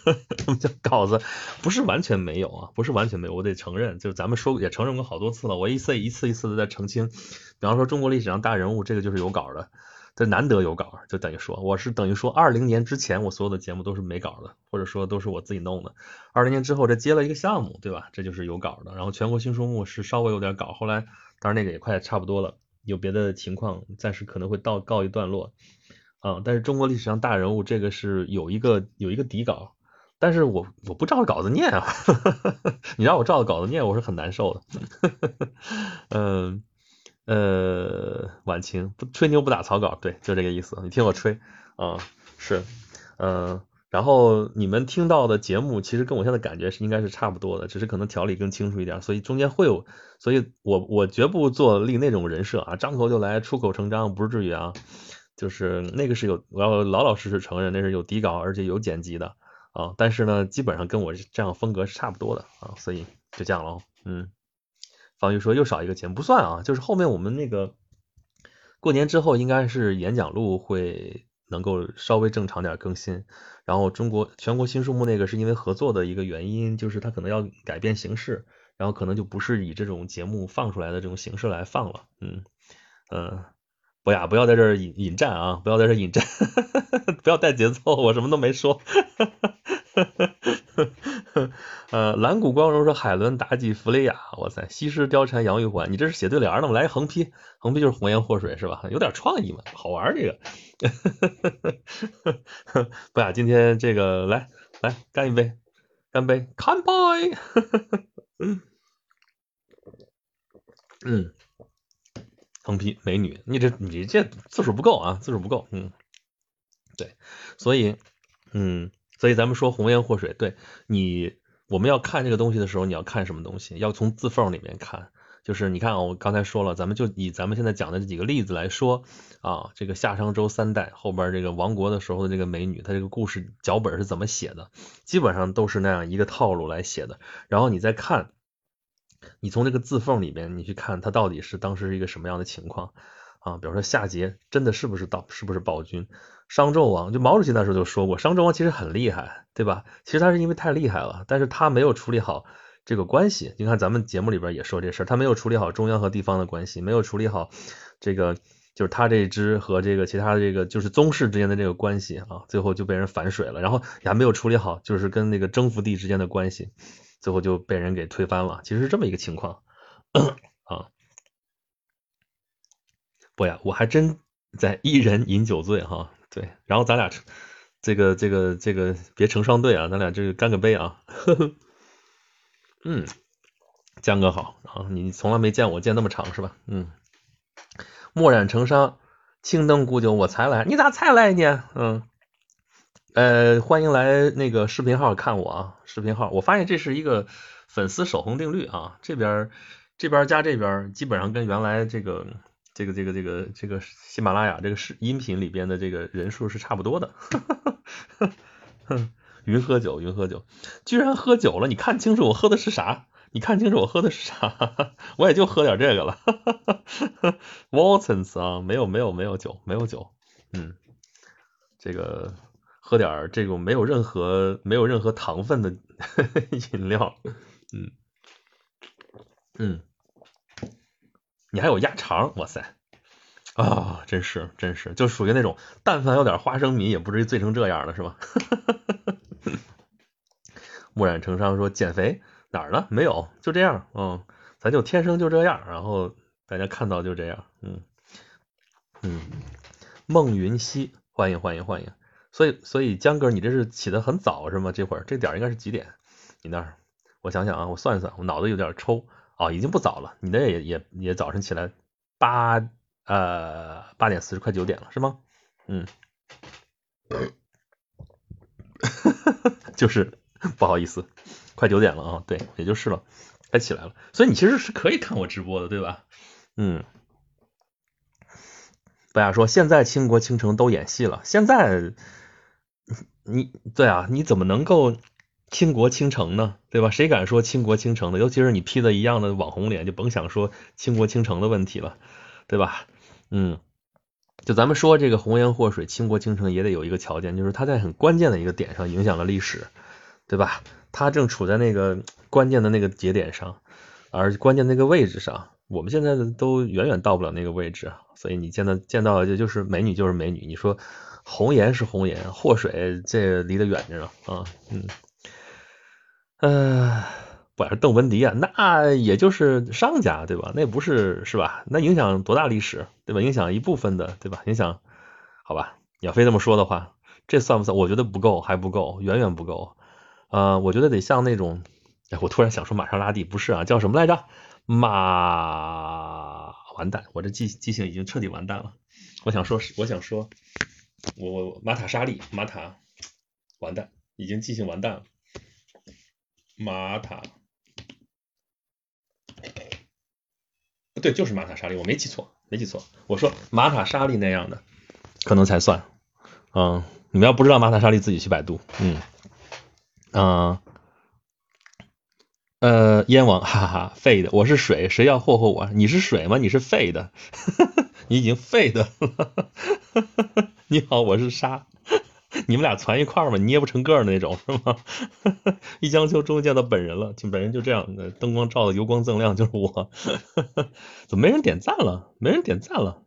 么叫稿子？不是完全没有啊，不是完全没有，我得承认，就是咱们说也承认过好多次了，我一次一次一次的在澄清。比方说中国历史上大人物，这个就是有稿的。这难得有稿，就等于说我是等于说二零年之前我所有的节目都是没稿的，或者说都是我自己弄的。二零年之后这接了一个项目，对吧？这就是有稿的。然后全国新书目是稍微有点稿，后来当然那个也快差不多了，有别的情况暂时可能会到告一段落啊。但是中国历史上大人物这个是有一个有一个底稿，但是我我不照着稿子念啊，你让我照着稿子念我是很难受的，嗯。呃，晚晴不吹牛不打草稿，对，就这个意思。你听我吹啊，是，嗯，然后你们听到的节目其实跟我现在感觉是应该是差不多的，只是可能条理更清楚一点，所以中间会有，所以我我绝不做立那种人设啊，张口就来，出口成章，不是至于啊，就是那个是有，我要老老实实承认那是有底稿，而且有剪辑的啊，但是呢，基本上跟我这样风格是差不多的啊，所以就这样喽，嗯。方玉说又少一个节目不算啊，就是后面我们那个过年之后应该是演讲录会能够稍微正常点更新，然后中国全国新书目那个是因为合作的一个原因，就是它可能要改变形式，然后可能就不是以这种节目放出来的这种形式来放了，嗯嗯，博雅不要在这儿引引战啊，不要在这儿引战，不要带节奏，我什么都没说。呃，蓝谷光荣说海伦妲己弗雷亚，哇塞，西施貂蝉杨玉环，你这是写对联呢吗？来横批，横批就是红颜祸水是吧？有点创意嘛，好玩这个。不雅，今天这个来来干一杯，干杯，干杯。嗯嗯，横批美女，你这你这字数不够啊，字数不够，嗯，对，所以嗯。所以咱们说红颜祸水，对你，我们要看这个东西的时候，你要看什么东西？要从字缝里面看。就是你看啊，我刚才说了，咱们就以咱们现在讲的这几个例子来说啊，这个夏商周三代后边这个亡国的时候的这个美女，她这个故事脚本是怎么写的？基本上都是那样一个套路来写的。然后你再看，你从这个字缝里面，你去看她到底是当时是一个什么样的情况啊？比如说夏桀真的是不是到是不是暴君？商纣王就毛主席那时候就说过，商纣王其实很厉害，对吧？其实他是因为太厉害了，但是他没有处理好这个关系。你看咱们节目里边也说这事儿，他没有处理好中央和地方的关系，没有处理好这个就是他这支和这个其他这个就是宗室之间的这个关系啊，最后就被人反水了。然后也还没有处理好就是跟那个征服地之间的关系，最后就被人给推翻了。其实是这么一个情况啊。不呀，我还真在一人饮酒醉哈。对，然后咱俩成这个这个这个别成双对啊，咱俩这个干个杯啊，呵呵，嗯，江哥好啊，你从来没见我见那么长是吧？嗯，墨染成伤，青灯古酒我才来，你咋才来呢？嗯，呃，欢迎来那个视频号看我啊，视频号，我发现这是一个粉丝守恒定律啊，这边这边加这边，基本上跟原来这个。这个这个这个这个喜马拉雅这个视音频里边的这个人数是差不多的，云喝酒，云喝酒，居然喝酒了！你看清楚我喝的是啥？你看清楚我喝的是啥？我也就喝点这个了。Watsons 啊，没有没有没有酒，没有酒。嗯，这个喝点这种没有任何没有任何糖分的 饮料。嗯嗯，你还有鸭肠，哇塞！啊，真是真是，就属于那种，但凡有点花生米，也不至于醉成这样了，是吧？墨染成伤说减肥哪儿呢？没有，就这样，嗯，咱就天生就这样，然后大家看到就这样，嗯嗯。孟云熙，欢迎欢迎欢迎。所以所以江哥，你这是起的很早是吗？这会儿这点应该是几点？你那儿？我想想啊，我算一算，我脑子有点抽，哦，已经不早了，你那也也也早晨起来八。呃，八点四十，快九点了，是吗？嗯，就是不好意思，快九点了啊，对，也就是了，该起来了。所以你其实是可以看我直播的，对吧？嗯，不要说现在倾国倾城都演戏了，现在你对啊，你怎么能够倾国倾城呢？对吧？谁敢说倾国倾城的？尤其是你 P 的一样的网红脸，就甭想说倾国倾城的问题了。对吧？嗯，就咱们说这个红颜祸水、倾国倾城，也得有一个条件，就是它在很关键的一个点上影响了历史，对吧？它正处在那个关键的那个节点上，而关键那个位置上，我们现在都远远到不了那个位置，所以你见到见到就就是美女就是美女，你说红颜是红颜，祸水这离得远着呢啊，嗯，呃。不是邓文迪啊，那也就是商家对吧？那不是是吧？那影响多大历史对吧？影响一部分的对吧？影响好吧？你要非这么说的话，这算不算？我觉得不够，还不够，远远不够。呃，我觉得得像那种，哎，我突然想说玛莎拉蒂，不是啊，叫什么来着？马，完蛋，我这记记性已经彻底完蛋了。我想说，我想说，我我玛塔莎莉，玛塔，完蛋，已经记性完蛋了。玛塔。对，就是玛塔莎莉，我没记错，没记错。我说玛塔莎莉那样的，可能才算。嗯，你们要不知道玛塔莎莉，自己去百度。嗯，啊，呃，燕王，哈哈，废的，我是水，谁要霍霍我？你是水吗？你是废的，你已经废的了。你好，我是沙。你们俩攒一块儿嘛，捏不成个儿那种是吗？一江秋终于见到本人了，就本人就这样，灯光照的油光锃亮，就是我。怎么没人点赞了？没人点赞了。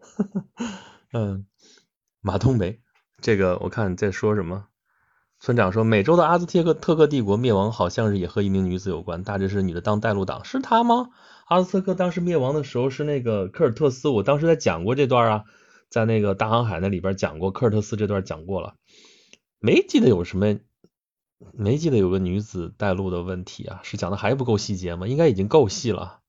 嗯，马冬梅，这个我看你在说什么？村长说，美洲的阿兹特克特克帝国灭亡好像是也和一名女子有关，大致是女的当带路党，是她吗？阿兹特克当时灭亡的时候是那个科尔特斯，我当时在讲过这段啊，在那个大航海那里边讲过科尔特斯这段讲过了。没记得有什么，没记得有个女子带路的问题啊？是讲的还不够细节吗？应该已经够细了，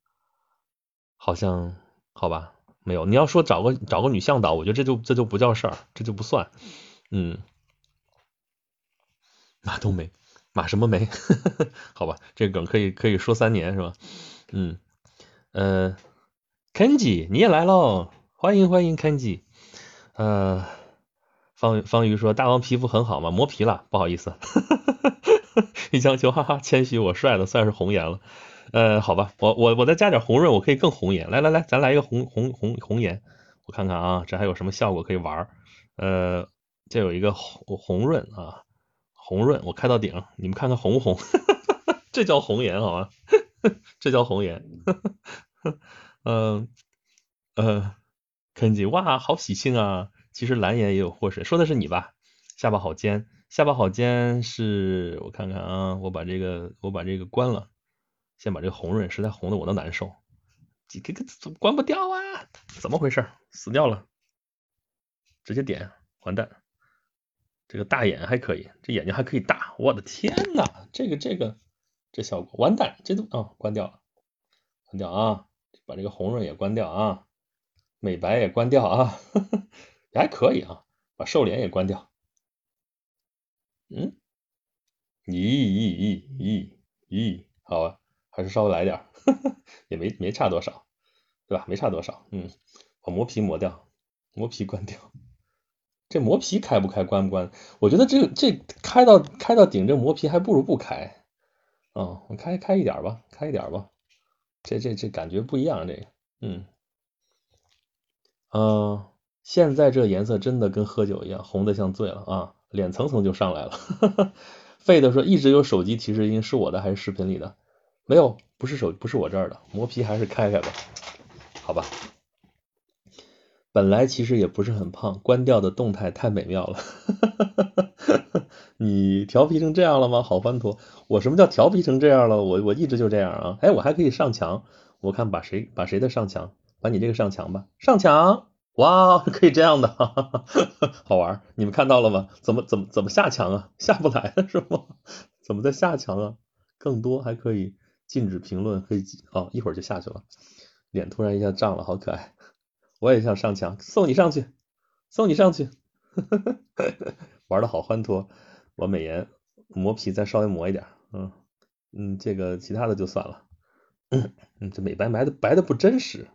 好像好吧？没有，你要说找个找个女向导，我觉得这就这就不叫事儿，这就不算。嗯，马冬梅，马什么梅？好吧，这梗可以可以说三年是吧？嗯，呃，Kenji 你也来喽，欢迎欢迎 Kenji，呃。方方瑜说：“大王皮肤很好吗？磨皮了，不好意思。”一江秋，哈哈，谦虚，我帅的算是红颜了。呃，好吧，我我我再加点红润，我可以更红颜。来来来，咱来一个红红红红颜，我看看啊，这还有什么效果可以玩？呃，这有一个红红润啊，红润，我开到顶，你们看看红不红？这叫红颜好吗？这叫红颜。嗯 呃，肯吉，哇，好喜庆啊！其实蓝颜也有祸水，说的是你吧？下巴好尖，下巴好尖是我看看啊，我把这个我把这个关了，先把这个红润，实在红的我都难受，这个怎么关不掉啊？怎么回事？死掉了，直接点，完蛋。这个大眼还可以，这眼睛还可以大，我的天呐，这个这个这效果完蛋，这都啊关掉了，关掉啊，把这个红润也关掉啊，美白也关掉啊。还可以啊，把瘦脸也关掉。嗯，咦咦咦咦咦，好啊，还是稍微来点，也没没差多少，对吧？没差多少。嗯，把磨皮磨掉，磨皮关掉。这磨皮开不开，关不关？我觉得这这开到开到顶，这磨皮还不如不开。啊，我开开一点吧，开一点吧。这这这感觉不一样，这个，嗯，嗯，现在这颜色真的跟喝酒一样，红的像醉了啊，脸层层就上来了。费的说一直有手机提示音，是我的还是视频里的？没有，不是手，不是我这儿的，磨皮还是开开吧，好吧。本来其实也不是很胖，关掉的动态太美妙了。你调皮成这样了吗？好欢脱！我什么叫调皮成这样了？我我一直就这样啊！哎，我还可以上墙，我看把谁把谁的上墙，把你这个上墙吧，上墙！哇，可以这样的，哈 哈好玩！你们看到了吗？怎么怎么怎么下墙啊？下不来了是吗？怎么在下墙啊？更多还可以禁止评论黑机，哦，一会儿就下去了。脸突然一下涨了，好可爱！我也想上墙，送你上去，送你上去，玩的好欢脱。我美颜磨皮再稍微磨一点，嗯嗯，这个其他的就算了。嗯，这美白白的白的不真实。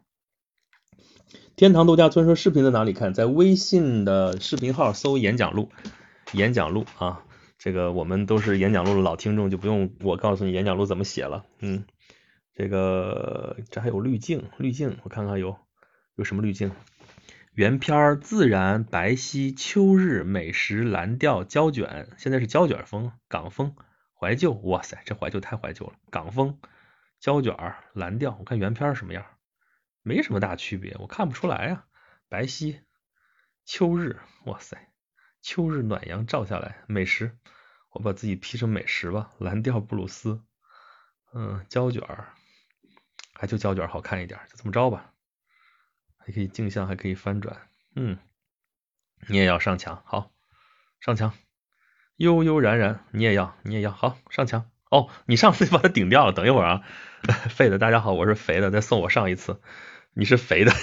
天堂度假村说视频在哪里看？在微信的视频号搜演讲录，演讲录啊，这个我们都是演讲录的老听众，就不用我告诉你演讲录怎么写了。嗯，这个这还有滤镜，滤镜我看看有有什么滤镜。原片自然白皙秋日美食蓝调胶卷，现在是胶卷风港风怀旧，哇塞，这怀旧太怀旧了。港风胶卷蓝调，我看原片什么样，没什么大区别，我看不出来啊。白皙秋日，哇塞，秋日暖阳照下来，美食，我把自己 P 成美食吧。蓝调布鲁斯，嗯，胶卷儿还就胶卷好看一点，就这么着吧。还可以镜像，还可以翻转，嗯，你也要上墙，好，上墙，悠悠然然，你也要，你也要，好，上墙，哦，你上次就把它顶掉了，等一会儿啊，废的，大家好，我是肥的，再送我上一次，你是肥的，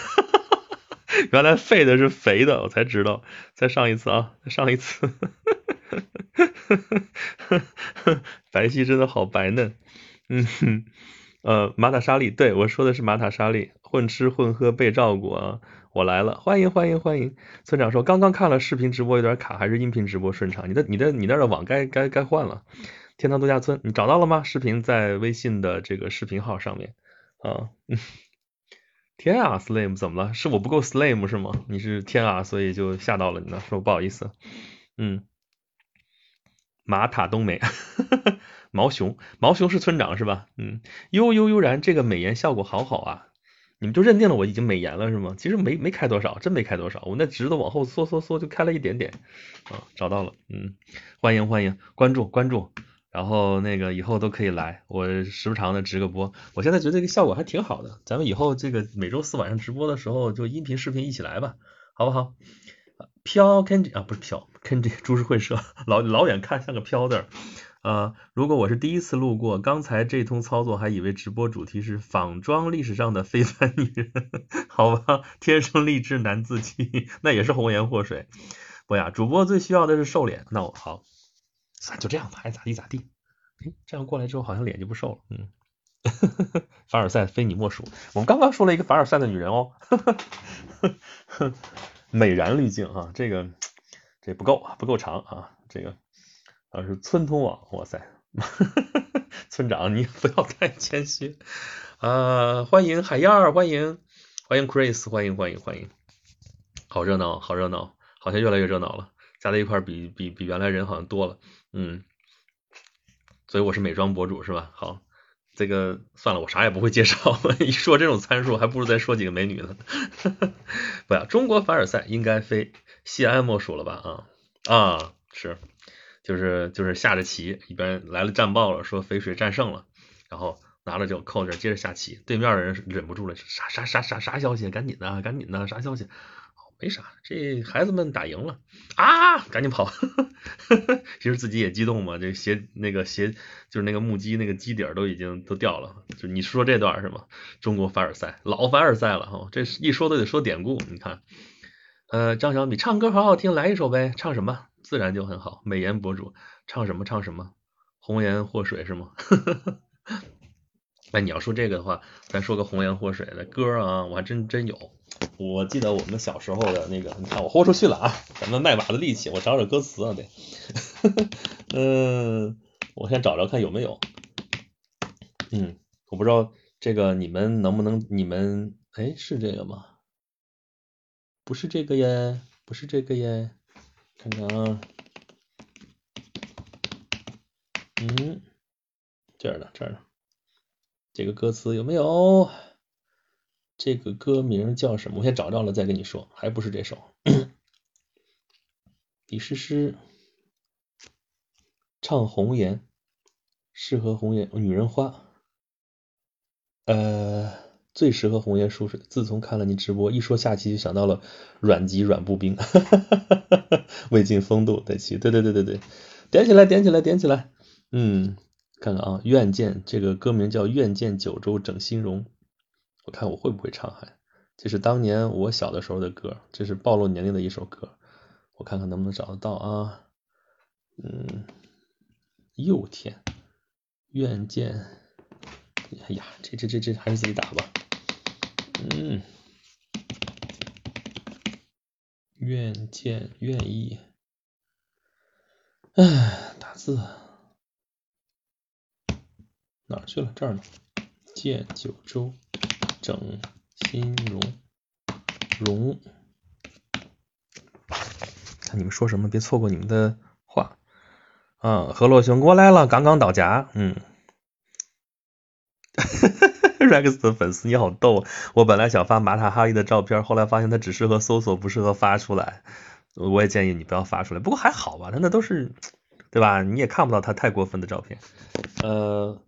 原来废的是肥的，我才知道，再上一次啊，再上一次，白皙真的好白嫩，嗯，呃，玛塔莎莉，对我说的是玛塔莎莉。混吃混喝被照顾啊！我来了，欢迎欢迎欢迎！村长说刚刚看了视频直播有点卡，还是音频直播顺畅？你的你的你那的网该该该换了。天堂度假村，你找到了吗？视频在微信的这个视频号上面啊。天啊，Slim 怎么了？是我不够 Slim 是吗？你是天啊，所以就吓到了你呢，说不好意思。嗯，马塔冬梅。毛熊毛熊是村长是吧？嗯，悠悠悠然，这个美颜效果好好啊。你们就认定了我已经美颜了是吗？其实没没开多少，真没开多少，我那直的往后缩缩缩就开了一点点啊，找到了，嗯，欢迎欢迎，关注关注，然后那个以后都可以来，我时不常的直个播，我现在觉得这个效果还挺好的，咱们以后这个每周四晚上直播的时候就音频视频一起来吧，好不好？飘 Kenji 啊不是飘 Kenji 株式会社，老老远看像个飘字儿。啊，如果我是第一次路过，刚才这通操作还以为直播主题是仿妆历史上的非凡女人，好吧，天生丽质难自弃，那也是红颜祸水。不呀，主播最需要的是瘦脸，那我好，算 就这样吧，爱咋地咋地。哎，这样过来之后好像脸就不瘦了，嗯。凡尔赛非你莫属，我们刚刚说了一个凡尔赛的女人哦，美颜滤镜啊，这个这不够啊，不够长啊，这个。啊，是村通网，哇塞，村长你不要太谦虚啊！欢迎海燕儿，欢迎欢迎 Chris，欢迎欢迎欢迎，好热闹，好热闹，好像越来越热闹了，加在一块比比比原来人好像多了，嗯，所以我是美妆博主是吧？好，这个算了，我啥也不会介绍，一说这种参数，还不如再说几个美女呢。不要，中国凡尔赛应该非西安莫属了吧？啊啊，是。就是就是下着棋，一边来了战报了，说肥水战胜了，然后拿了酒扣着接着下棋，对面的人忍不住了，啥啥啥啥啥消息？赶紧的，赶紧的，啥消息？没啥，这孩子们打赢了啊，赶紧跑！其实自己也激动嘛，这鞋那个鞋就是那个木屐那个基底儿都已经都掉了。就你说这段是吗？中国凡尔赛，老凡尔赛了哈，这一说都得说典故。你看，呃，张小米唱歌好好听，来一首呗，唱什么？自然就很好，美颜博主唱什么唱什么，红颜祸水是吗？哎，你要说这个的话，咱说个红颜祸水的歌啊，我还真真有。我记得我们小时候的那个，你看我豁出去了啊，咱们卖马的力气，我找找歌词啊得。嗯，我先找找看有没有。嗯，我不知道这个你们能不能，你们哎是这个吗？不是这个耶，不是这个耶，看看啊。嗯，这儿呢，这儿呢。这个歌词有没有？这个歌名叫什么？我先找到了再跟你说。还不是这首。李诗诗唱《红颜》，适合红颜女人花。呃，最适合红颜书水。自从看了你直播，一说下棋就想到了阮籍、阮步兵。魏晋风度的棋，对对对对对，点起来，点起来，点起来。嗯。看看啊，愿见这个歌名叫《愿见九州整新容》，我看我会不会唱还？这是当年我小的时候的歌，这是暴露年龄的一首歌，我看看能不能找得到啊？嗯，又天，愿见，哎呀，这这这这还是自己打吧。嗯，愿见愿意，哎，打字。哪去了？这儿呢。见九州整新容容，看你们说什么，别错过你们的话。啊，何洛兄过来了，刚刚到家。嗯。Rex 的粉丝你好逗，我本来想发马塔哈伊的照片，后来发现他只适合搜索，不适合发出来。我也建议你不要发出来。不过还好吧，他那都是对吧？你也看不到他太过分的照片。呃。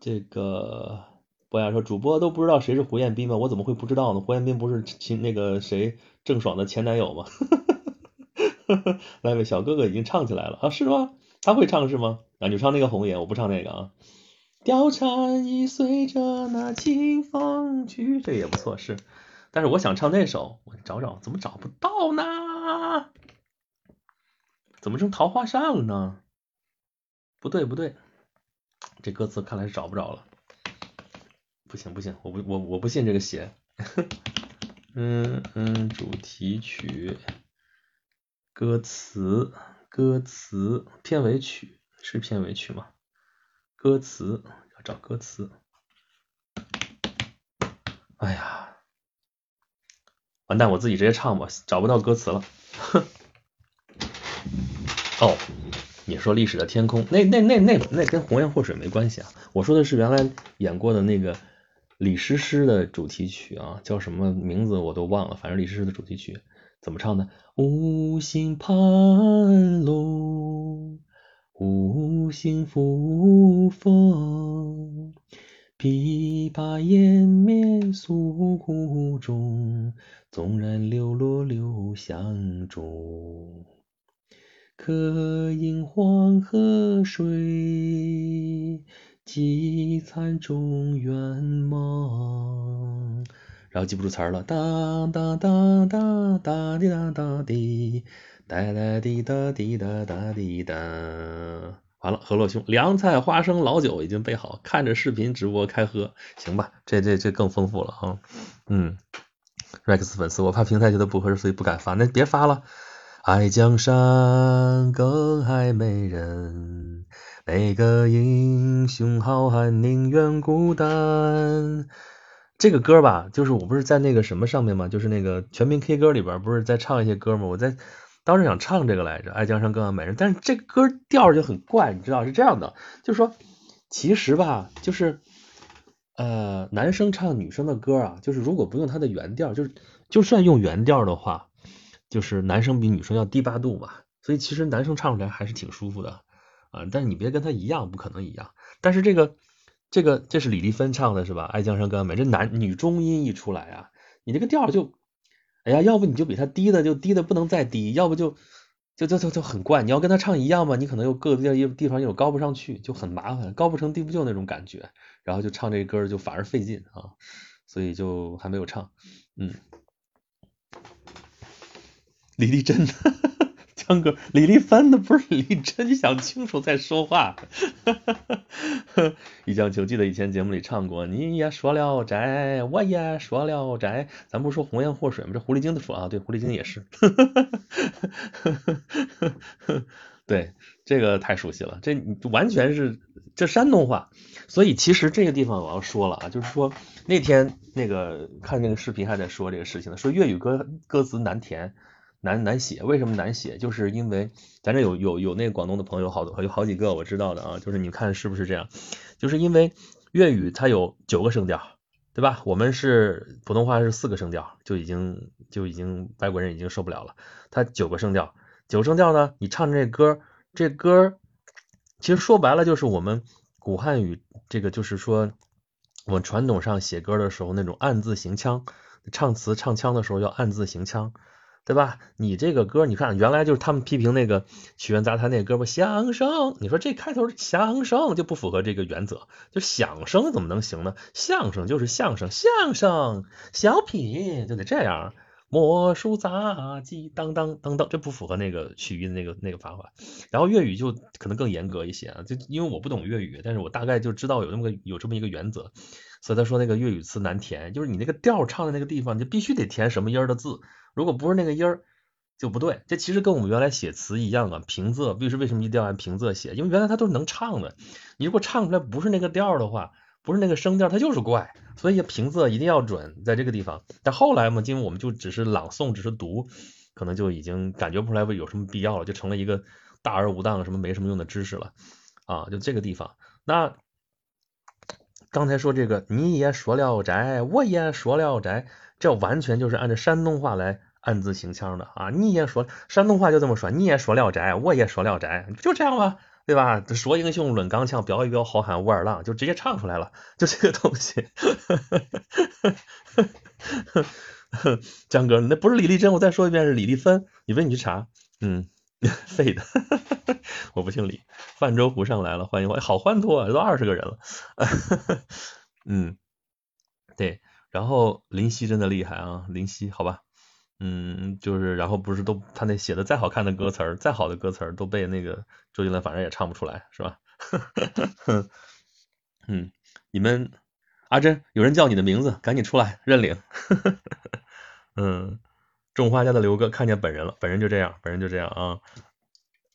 这个博雅说，主播都不知道谁是胡彦斌吗？我怎么会不知道呢？胡彦斌不是亲那个谁郑爽的前男友吗？来位小哥哥已经唱起来了啊，是吗？他会唱是吗？啊，你唱那个红颜，我不唱那个啊。貂蝉已随着那清风去，这也不错是，但是我想唱那首，我找找，怎么找不到呢？怎么成桃花扇了呢？不对不对。这歌词看来是找不着了，不行不行，我不我我不信这个邪。嗯嗯，主题曲，歌词歌词，片尾曲是片尾曲吗？歌词要找歌词。哎呀，完蛋，我自己直接唱吧，找不到歌词了。哦。你说历史的天空，那那那那那跟红颜祸水没关系啊！我说的是原来演过的那个李师师的主题曲啊，叫什么名字我都忘了，反正李师师的主题曲怎么唱的？无心攀龙，无心扶风，琵琶掩面诉苦衷，纵然流落留香中。可饮黄河水，饥餐中原梦。然后记不住词儿了，哒哒哒哒哒滴哒哒滴，哒哒滴哒滴哒哒滴哒。完了，何洛兄，凉菜、花生、老酒已经备好，看着视频直播开喝，行吧？这这这更丰富了啊。嗯，Rex 粉丝，我怕平台觉得不合适，所以不敢发，那别发了。爱江山更爱美人，哪个英雄好汉宁愿孤单？这个歌吧，就是我不是在那个什么上面吗？就是那个全民 K 歌里边不是在唱一些歌吗？我在当时想唱这个来着，爱江山更爱美人，但是这歌调就很怪，你知道是这样的，就是说其实吧，就是呃男生唱女生的歌啊，就是如果不用它的原调，就是就算用原调的话。就是男生比女生要低八度嘛，所以其实男生唱出来还是挺舒服的啊。但是你别跟他一样，不可能一样。但是这个这个这是李丽芬唱的是吧？爱江山更爱美，这男女中音一出来啊，你这个调就，哎呀，要不你就比他低的就低的不能再低，要不就就就就就很怪。你要跟他唱一样嘛，你可能又各个地地方又高不上去，就很麻烦，高不成低不就那种感觉。然后就唱这歌就反而费劲啊，所以就还没有唱，嗯。李丽珍，江哥，李丽芬的不是李丽珍，你想清楚再说话。一江秋记得以前节目里唱过，你也说了斋，我也说了斋，咱不说红颜祸水吗？这狐狸精的说啊，对，狐狸精也是。对，这个太熟悉了，这完全是这山东话。所以其实这个地方我要说了啊，就是说那天那个看那个视频还在说这个事情呢，说粤语歌歌词难填。难难写，为什么难写？就是因为咱这有有有那个广东的朋友，好多有好几个我知道的啊，就是你看是不是这样？就是因为粤语它有九个声调，对吧？我们是普通话是四个声调，就已经就已经外国人已经受不了了。它九个声调，九个声调呢，你唱这歌，这歌其实说白了就是我们古汉语这个，就是说我们传统上写歌的时候那种按字行腔，唱词唱腔的时候要按字行腔。对吧？你这个歌，你看原来就是他们批评那个曲苑杂谈那个歌吧，响声。你说这开头相声就不符合这个原则，就响声怎么能行呢？相声就是相声，相声小品就得这样，魔术杂技当当当当，这不符合那个曲艺的那个那个方法。然后粤语就可能更严格一些啊，就因为我不懂粤语，但是我大概就知道有那么个有这么一个原则，所以他说那个粤语词难填，就是你那个调唱的那个地方，你就必须得填什么音的字。如果不是那个音儿就不对，这其实跟我们原来写词一样啊。平仄，为是为什么一定要按平仄写？因为原来它都是能唱的，你如果唱出来不是那个调的话，不是那个声调，它就是怪。所以平仄一定要准，在这个地方。但后来嘛，因为我们就只是朗诵，只是读，可能就已经感觉不出来有什么必要了，就成了一个大而无当、什么没什么用的知识了啊。就这个地方，那刚才说这个，你也说了斋，我也说了斋，这完全就是按照山东话来。暗自行腔的啊，你也说山东话就这么说，你也说聊斋，我也说聊斋，就这样吧，对吧？说英雄论刚强，飙一飙好汉武二郎，就直接唱出来了，就这个东西。江哥，那不是李丽珍，我再说一遍是李丽芬，你问你去查，嗯，废的，我不姓李。泛舟湖上来了，欢迎我，好欢脱啊，都二十个人了，嗯，对，然后林夕真的厉害啊，林夕，好吧。嗯，就是，然后不是都他那写的再好看的歌词儿，再好的歌词儿都被那个周杰伦反正也唱不出来，是吧？嗯，你们阿珍，有人叫你的名字，赶紧出来认领。嗯，种花家的刘哥看见本人了，本人就这样，本人就这样啊。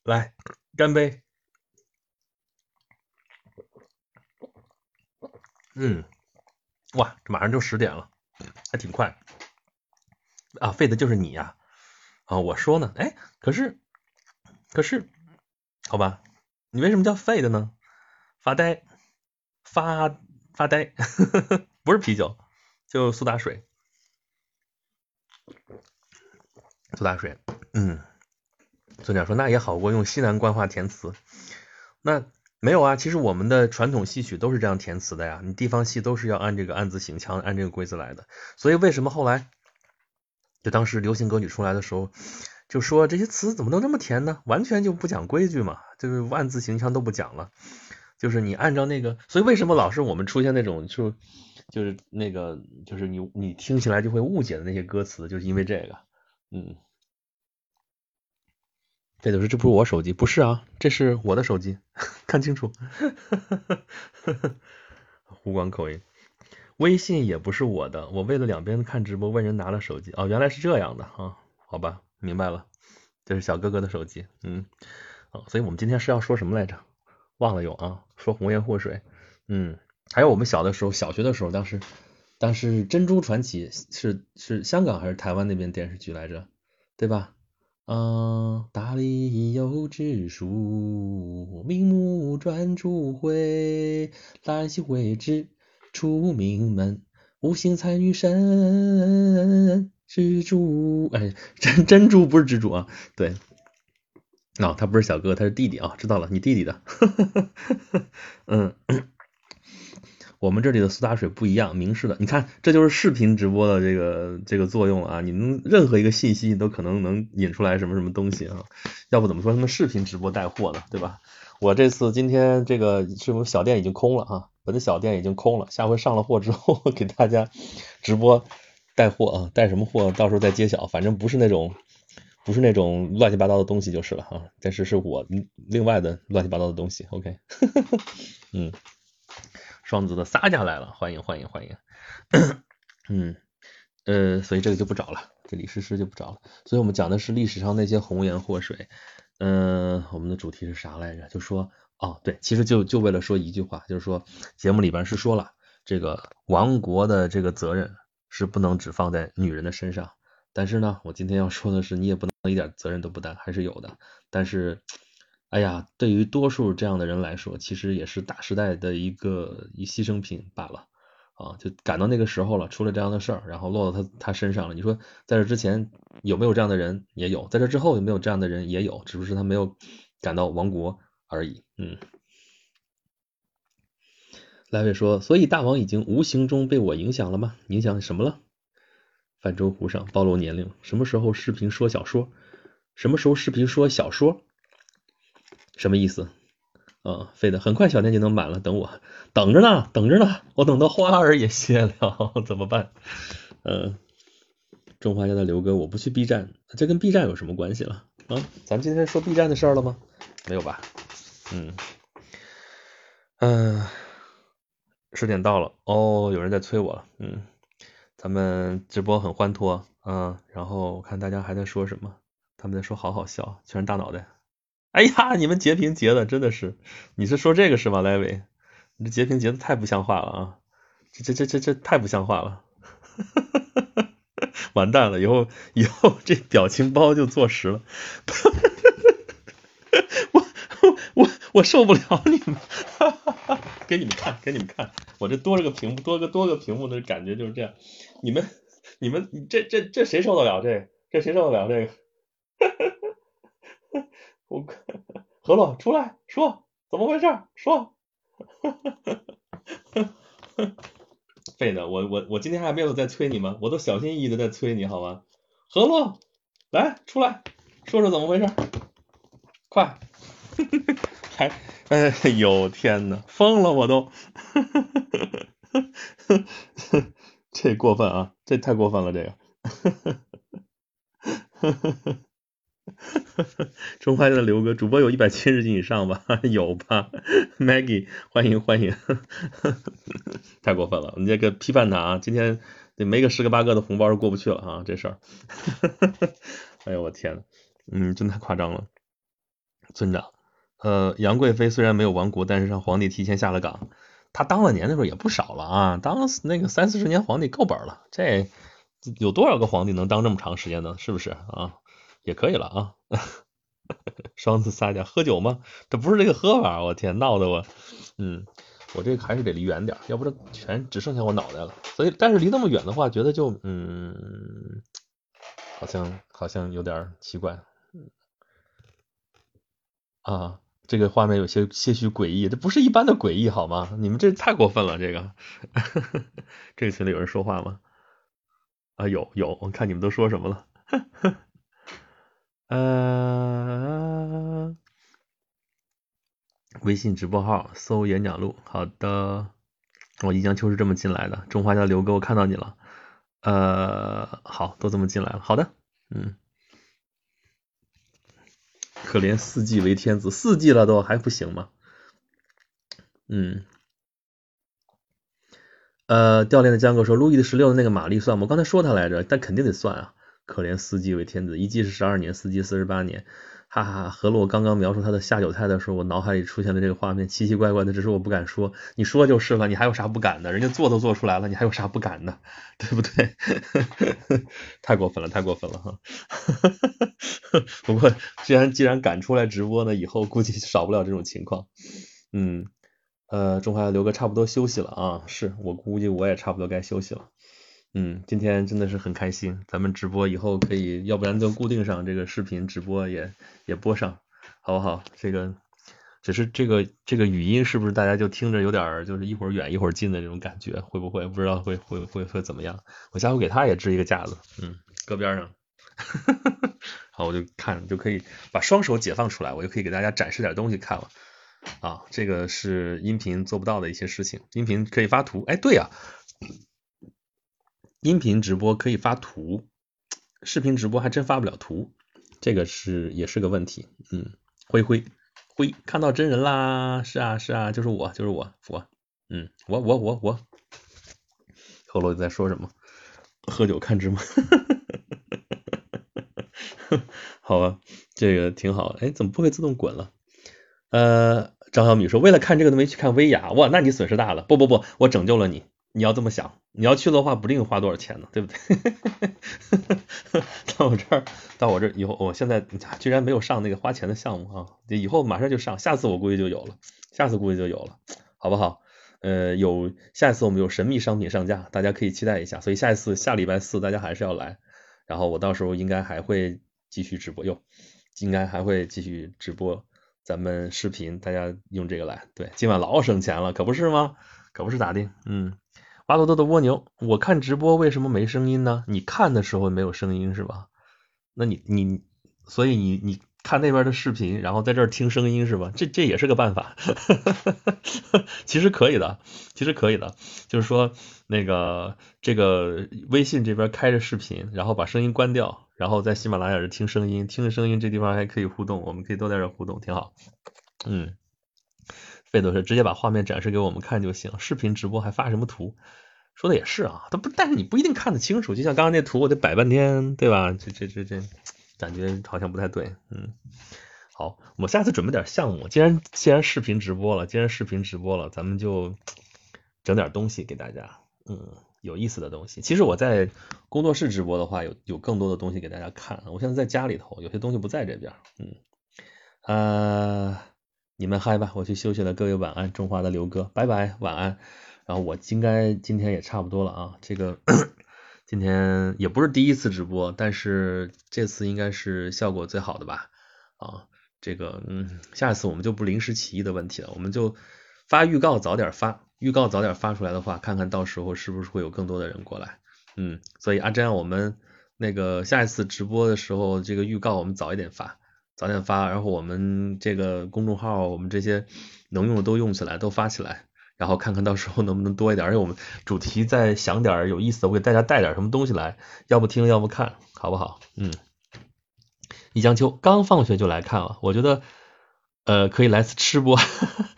来，干杯。嗯，哇，这马上就十点了，还挺快。啊，废的就是你呀！啊，我说呢，哎，可是，可是，好吧，你为什么叫废的呢？发呆，发发呆，不是啤酒，就苏打水，苏打水，嗯，村长说那也好过用西南官话填词，那没有啊，其实我们的传统戏曲都是这样填词的呀，你地方戏都是要按这个按字行腔，按这个规则来的，所以为什么后来？就当时流行歌曲出来的时候，就说这些词怎么能这么甜呢？完全就不讲规矩嘛，就是万字行腔都不讲了。就是你按照那个，所以为什么老是我们出现那种就就是那个就是你你听起来就会误解的那些歌词，就是因为这个。嗯，这就是这不是我手机，不是啊，这是我的手机，看清楚。湖广口音。微信也不是我的，我为了两边看直播，问人拿了手机。哦，原来是这样的啊，好吧，明白了，这是小哥哥的手机，嗯，哦，所以我们今天是要说什么来着？忘了有啊，说红颜祸水，嗯，还有我们小的时候，小学的时候，当时当时珍珠传奇是是香港还是台湾那边电视剧来着，对吧？嗯，大理有只书，明目专注会，兰溪会知。出名门，五星才女神，蜘蛛，哎，珍珍珠不是蜘蛛啊，对，啊，他不是小哥，他是弟弟啊，知道了，你弟弟的，呵呵呵嗯，我们这里的苏打水不一样，明示的，你看，这就是视频直播的这个这个作用啊，你们任何一个信息都可能能引出来什么什么东西啊，要不怎么说他们视频直播带货呢，对吧？我这次今天这个是不是小店已经空了啊？我的小店已经空了，下回上了货之后 给大家直播带货啊，带什么货到时候再揭晓。反正不是那种不是那种乱七八糟的东西就是了哈。但是是我另外的乱七八糟的东西。OK，嗯，双子的撒家来了，欢迎欢迎欢迎。嗯呃，所以这个就不找了，这李诗诗就不找了。所以我们讲的是历史上那些红颜祸水。嗯，我们的主题是啥来着？就说哦，对，其实就就为了说一句话，就是说节目里边是说了，这个亡国的这个责任是不能只放在女人的身上。但是呢，我今天要说的是，你也不能一点责任都不担，还是有的。但是，哎呀，对于多数这样的人来说，其实也是大时代的一个一牺牲品罢了。啊，就赶到那个时候了，出了这样的事儿，然后落到他他身上了。你说在这之前有没有这样的人？也有，在这之后有没有这样的人？也有，只不过是他没有赶到亡国而已。嗯，来位说，所以大王已经无形中被我影响了吗？影响什么了？泛舟湖上暴露年龄，什么时候视频说小说？什么时候视频说小说？什么意思？啊，飞的很快，小店就能满了，等我，等着呢，等着呢，我等到花儿也谢了，怎么办？嗯，中华家的刘哥，我不去 B 站，这跟 B 站有什么关系了？啊，咱今天说 B 站的事儿了吗？没有吧？嗯嗯，十点到了，哦，有人在催我了，嗯，咱们直播很欢脱，嗯，然后我看大家还在说什么，他们在说好好笑，全是大脑袋。哎呀，你们截屏截的真的是，你是说这个是吗，莱维？你这截屏截的太不像话了啊！这这这这这太不像话了，完蛋了，以后以后这表情包就坐实了，我我我受不了你们，给你们看给你们看，我这多了个屏幕，多个多个屏幕的感觉就是这样，你们你们这这这谁受得了这这谁受得了这个？我何洛出来说怎么回事？说，废的，我我我今天还没有在催你吗？我都小心翼翼的在催你好吗？何洛，来出来说说怎么回事？快，还哎呦天呐，疯了我都，这过分啊，这太过分了这个。中华的刘哥，主播有一百七十斤以上吧？有吧？Maggie，欢迎欢迎，太过分了！你这个批判他啊，今天得没个十个八个的红包是过不去了啊，这事儿。哎呦我天呐，嗯，真太夸张了。村长，呃，杨贵妃虽然没有亡国，但是让皇帝提前下了岗，他当了年的时候也不少了啊，当那个三四十年皇帝够本了。这有多少个皇帝能当这么长时间呢？是不是啊？也可以了啊，双子撒娇喝酒吗？这不是这个喝法，我天，闹得我，嗯，我这个还是得离远点，要不这全只剩下我脑袋了。所以，但是离那么远的话，觉得就嗯，好像好像有点奇怪，啊，这个画面有些些许诡异，这不是一般的诡异好吗？你们这太过分了，这个，这个群里有人说话吗？啊，有有，我看你们都说什么了。呃，微信直播号搜演讲录，好的，我一江秋是这么进来的，中华的刘哥，我看到你了，呃，好，都这么进来了，好的，嗯，可怜四季为天子，四季了都还不行吗？嗯，呃，掉链的江哥说，路易的十六的那个玛丽算吗？我刚才说他来着，但肯定得算啊。可怜四季为天子，一季是十二年，四季四十八年，哈哈哈！何洛刚刚描述他的下酒菜的时候，我脑海里出现了这个画面，奇奇怪怪的，只是我不敢说。你说就是了，你还有啥不敢的？人家做都做出来了，你还有啥不敢的？对不对？太过分了，太过分了哈！不过既然既然敢出来直播呢，以后估计少不了这种情况。嗯，呃，中华刘哥差不多休息了啊，是我估计我也差不多该休息了。嗯，今天真的是很开心，咱们直播以后可以，要不然就固定上这个视频直播也也播上，好不好？这个只是这个这个语音是不是大家就听着有点就是一会儿远一会儿近的这种感觉，会不会不知道会会会会怎么样？我下回给他也支一个架子，嗯，搁边上，好，我就看就可以把双手解放出来，我就可以给大家展示点东西看了啊，这个是音频做不到的一些事情，音频可以发图，哎，对呀。音频直播可以发图，视频直播还真发不了图，这个是也是个问题。嗯，灰灰灰，看到真人啦！是啊是啊，就是我就是我我，嗯，我我我我，后楼在说什么？喝酒看直播，好吧，这个挺好。哎，怎么不会自动滚了？呃，张小米说，为了看这个都没去看薇娅，哇，那你损失大了。不不不，我拯救了你。你要这么想，你要去的话，不定花多少钱呢，对不对？到我这儿，到我这儿以后，我现在居然没有上那个花钱的项目啊，以后马上就上，下次我估计就有了，下次估计就有了，好不好？呃，有下一次我们有神秘商品上架，大家可以期待一下。所以下一次下礼拜四大家还是要来，然后我到时候应该还会继续直播哟，应该还会继续直播咱们视频，大家用这个来，对，今晚老省钱了，可不是吗？可不是咋的？嗯。巴多多的蜗牛，我看直播为什么没声音呢？你看的时候没有声音是吧？那你你所以你你看那边的视频，然后在这儿听声音是吧？这这也是个办法，其实可以的，其实可以的，就是说那个这个微信这边开着视频，然后把声音关掉，然后在喜马拉雅这听声音，听着声音这地方还可以互动，我们可以都在这互动，挺好。嗯。费多是直接把画面展示给我们看就行，视频直播还发什么图？说的也是啊，他不，但是你不一定看得清楚。就像刚刚那图，我得摆半天，对吧？这这这这，感觉好像不太对。嗯，好，我下次准备点项目。既然既然视频直播了，既然视频直播了，咱们就整点东西给大家，嗯，有意思的东西。其实我在工作室直播的话，有有更多的东西给大家看。我现在在家里头，有些东西不在这边。嗯，呃。你们嗨吧，我去休息了。各位晚安，中华的刘哥，拜拜，晚安。然后我应该今天也差不多了啊，这个 今天也不是第一次直播，但是这次应该是效果最好的吧？啊，这个嗯，下一次我们就不临时起意的问题了，我们就发预告早点发，预告早点发出来的话，看看到时候是不是会有更多的人过来。嗯，所以阿珍，我们那个下一次直播的时候，这个预告我们早一点发。早点发，然后我们这个公众号，我们这些能用的都用起来，都发起来，然后看看到时候能不能多一点。而且我们主题再想点有意思的，我给大家带点什么东西来，要不听要不看，好不好？嗯。一江秋刚放学就来看了，我觉得呃可以来次吃播，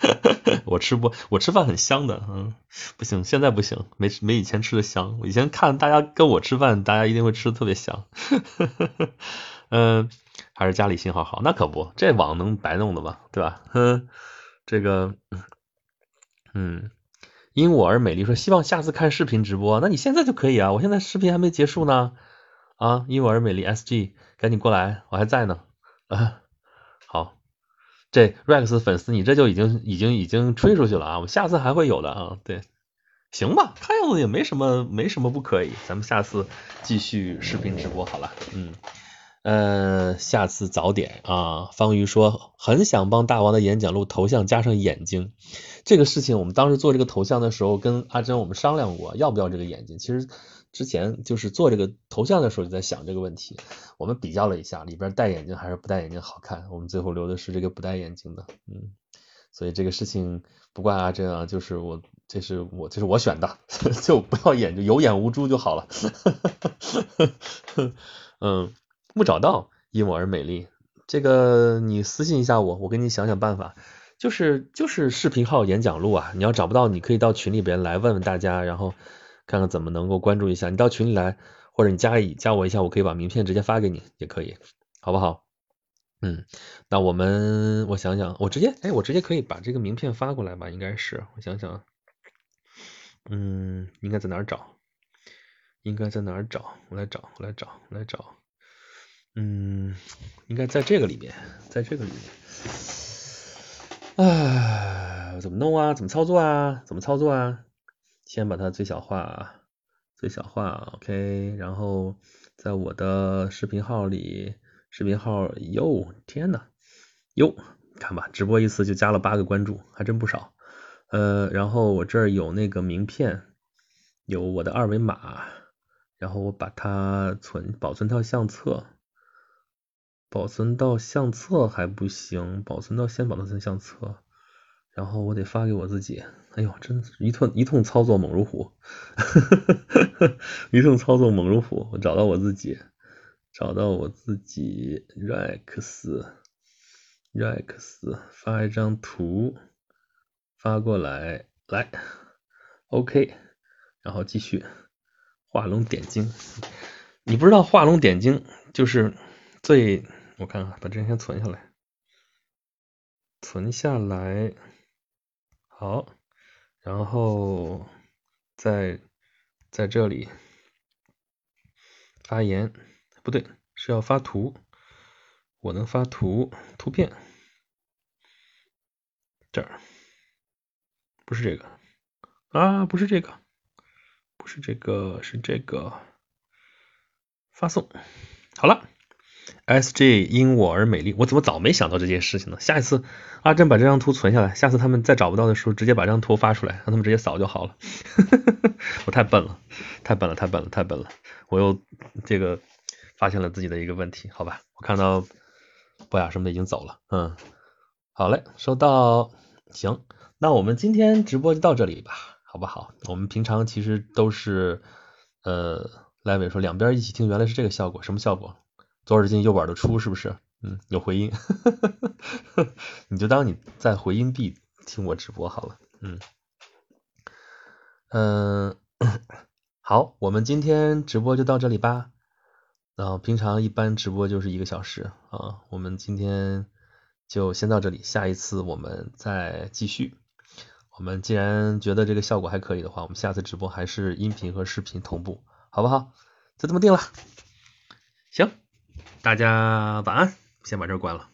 我吃播，我吃饭很香的，嗯，不行，现在不行，没没以前吃的香。我以前看大家跟我吃饭，大家一定会吃的特别香，嗯。还是家里信号好，那可不，这网能白弄的吗？对吧？哼，这个，嗯，因我而美丽说希望下次看视频直播，那你现在就可以啊，我现在视频还没结束呢，啊，因我而美丽 SG，赶紧过来，我还在呢，啊，好，这 Rex 粉丝你这就已经已经已经吹出去了啊，我下次还会有的啊，对，行吧，看样子也没什么没什么不可以，咱们下次继续视频直播好了，嗯。嗯，下次早点啊。方瑜说很想帮大王的演讲录头像加上眼睛，这个事情我们当时做这个头像的时候跟阿珍我们商量过，要不要这个眼睛。其实之前就是做这个头像的时候就在想这个问题，我们比较了一下，里边戴眼镜还是不戴眼镜好看，我们最后留的是这个不戴眼镜的，嗯，所以这个事情不怪阿珍啊，就是我这是我这是我选的，就不要眼就有眼无珠就好了，嗯。木找到，因我而美丽。这个你私信一下我，我给你想想办法。就是就是视频号演讲录啊，你要找不到，你可以到群里边来问问大家，然后看看怎么能够关注一下。你到群里来，或者你加一加我一下，我可以把名片直接发给你，也可以，好不好？嗯，那我们我想想，我直接哎，我直接可以把这个名片发过来吧？应该是，我想想，嗯，应该在哪儿找？应该在哪儿找？我来找，我来找，我来找。嗯，应该在这个里面，在这个里面。啊，怎么弄啊？怎么操作啊？怎么操作啊？先把它最小化，最小化，OK。然后在我的视频号里，视频号哟，天呐，哟，看吧，直播一次就加了八个关注，还真不少。呃，然后我这儿有那个名片，有我的二维码，然后我把它存保存到相册。保存到相册还不行，保存到先保存相册，然后我得发给我自己。哎呦，真一通一通操作猛如虎，一通操作猛如虎。我找到我自己，找到我自己，rex rex 发一张图发过来，来，OK，然后继续画龙点睛。你不知道画龙点睛就是最，我看看，把这先存下来，存下来，好，然后在在这里发言。不对，是要发图。我能发图图片，这儿不是这个啊，不是这个，不是这个，是这个。发送好了，S J 因我而美丽。我怎么早没想到这件事情呢？下一次阿珍把这张图存下来，下次他们再找不到的时候，直接把这张图发出来，让他们直接扫就好了。我太笨了，太笨了，太笨了，太笨了。我又这个。发现了自己的一个问题，好吧，我看到博雅什么的已经走了，嗯，好嘞，收到，行，那我们今天直播就到这里吧，好不好？我们平常其实都是，呃，赖伟说两边一起听，原来是这个效果，什么效果？左耳进右耳的出，是不是？嗯，有回音，你就当你在回音壁听我直播好了，嗯，嗯，好，我们今天直播就到这里吧。然后平常一般直播就是一个小时啊，我们今天就先到这里，下一次我们再继续。我们既然觉得这个效果还可以的话，我们下次直播还是音频和视频同步，好不好？就这么定了。行，大家晚安，先把这关了。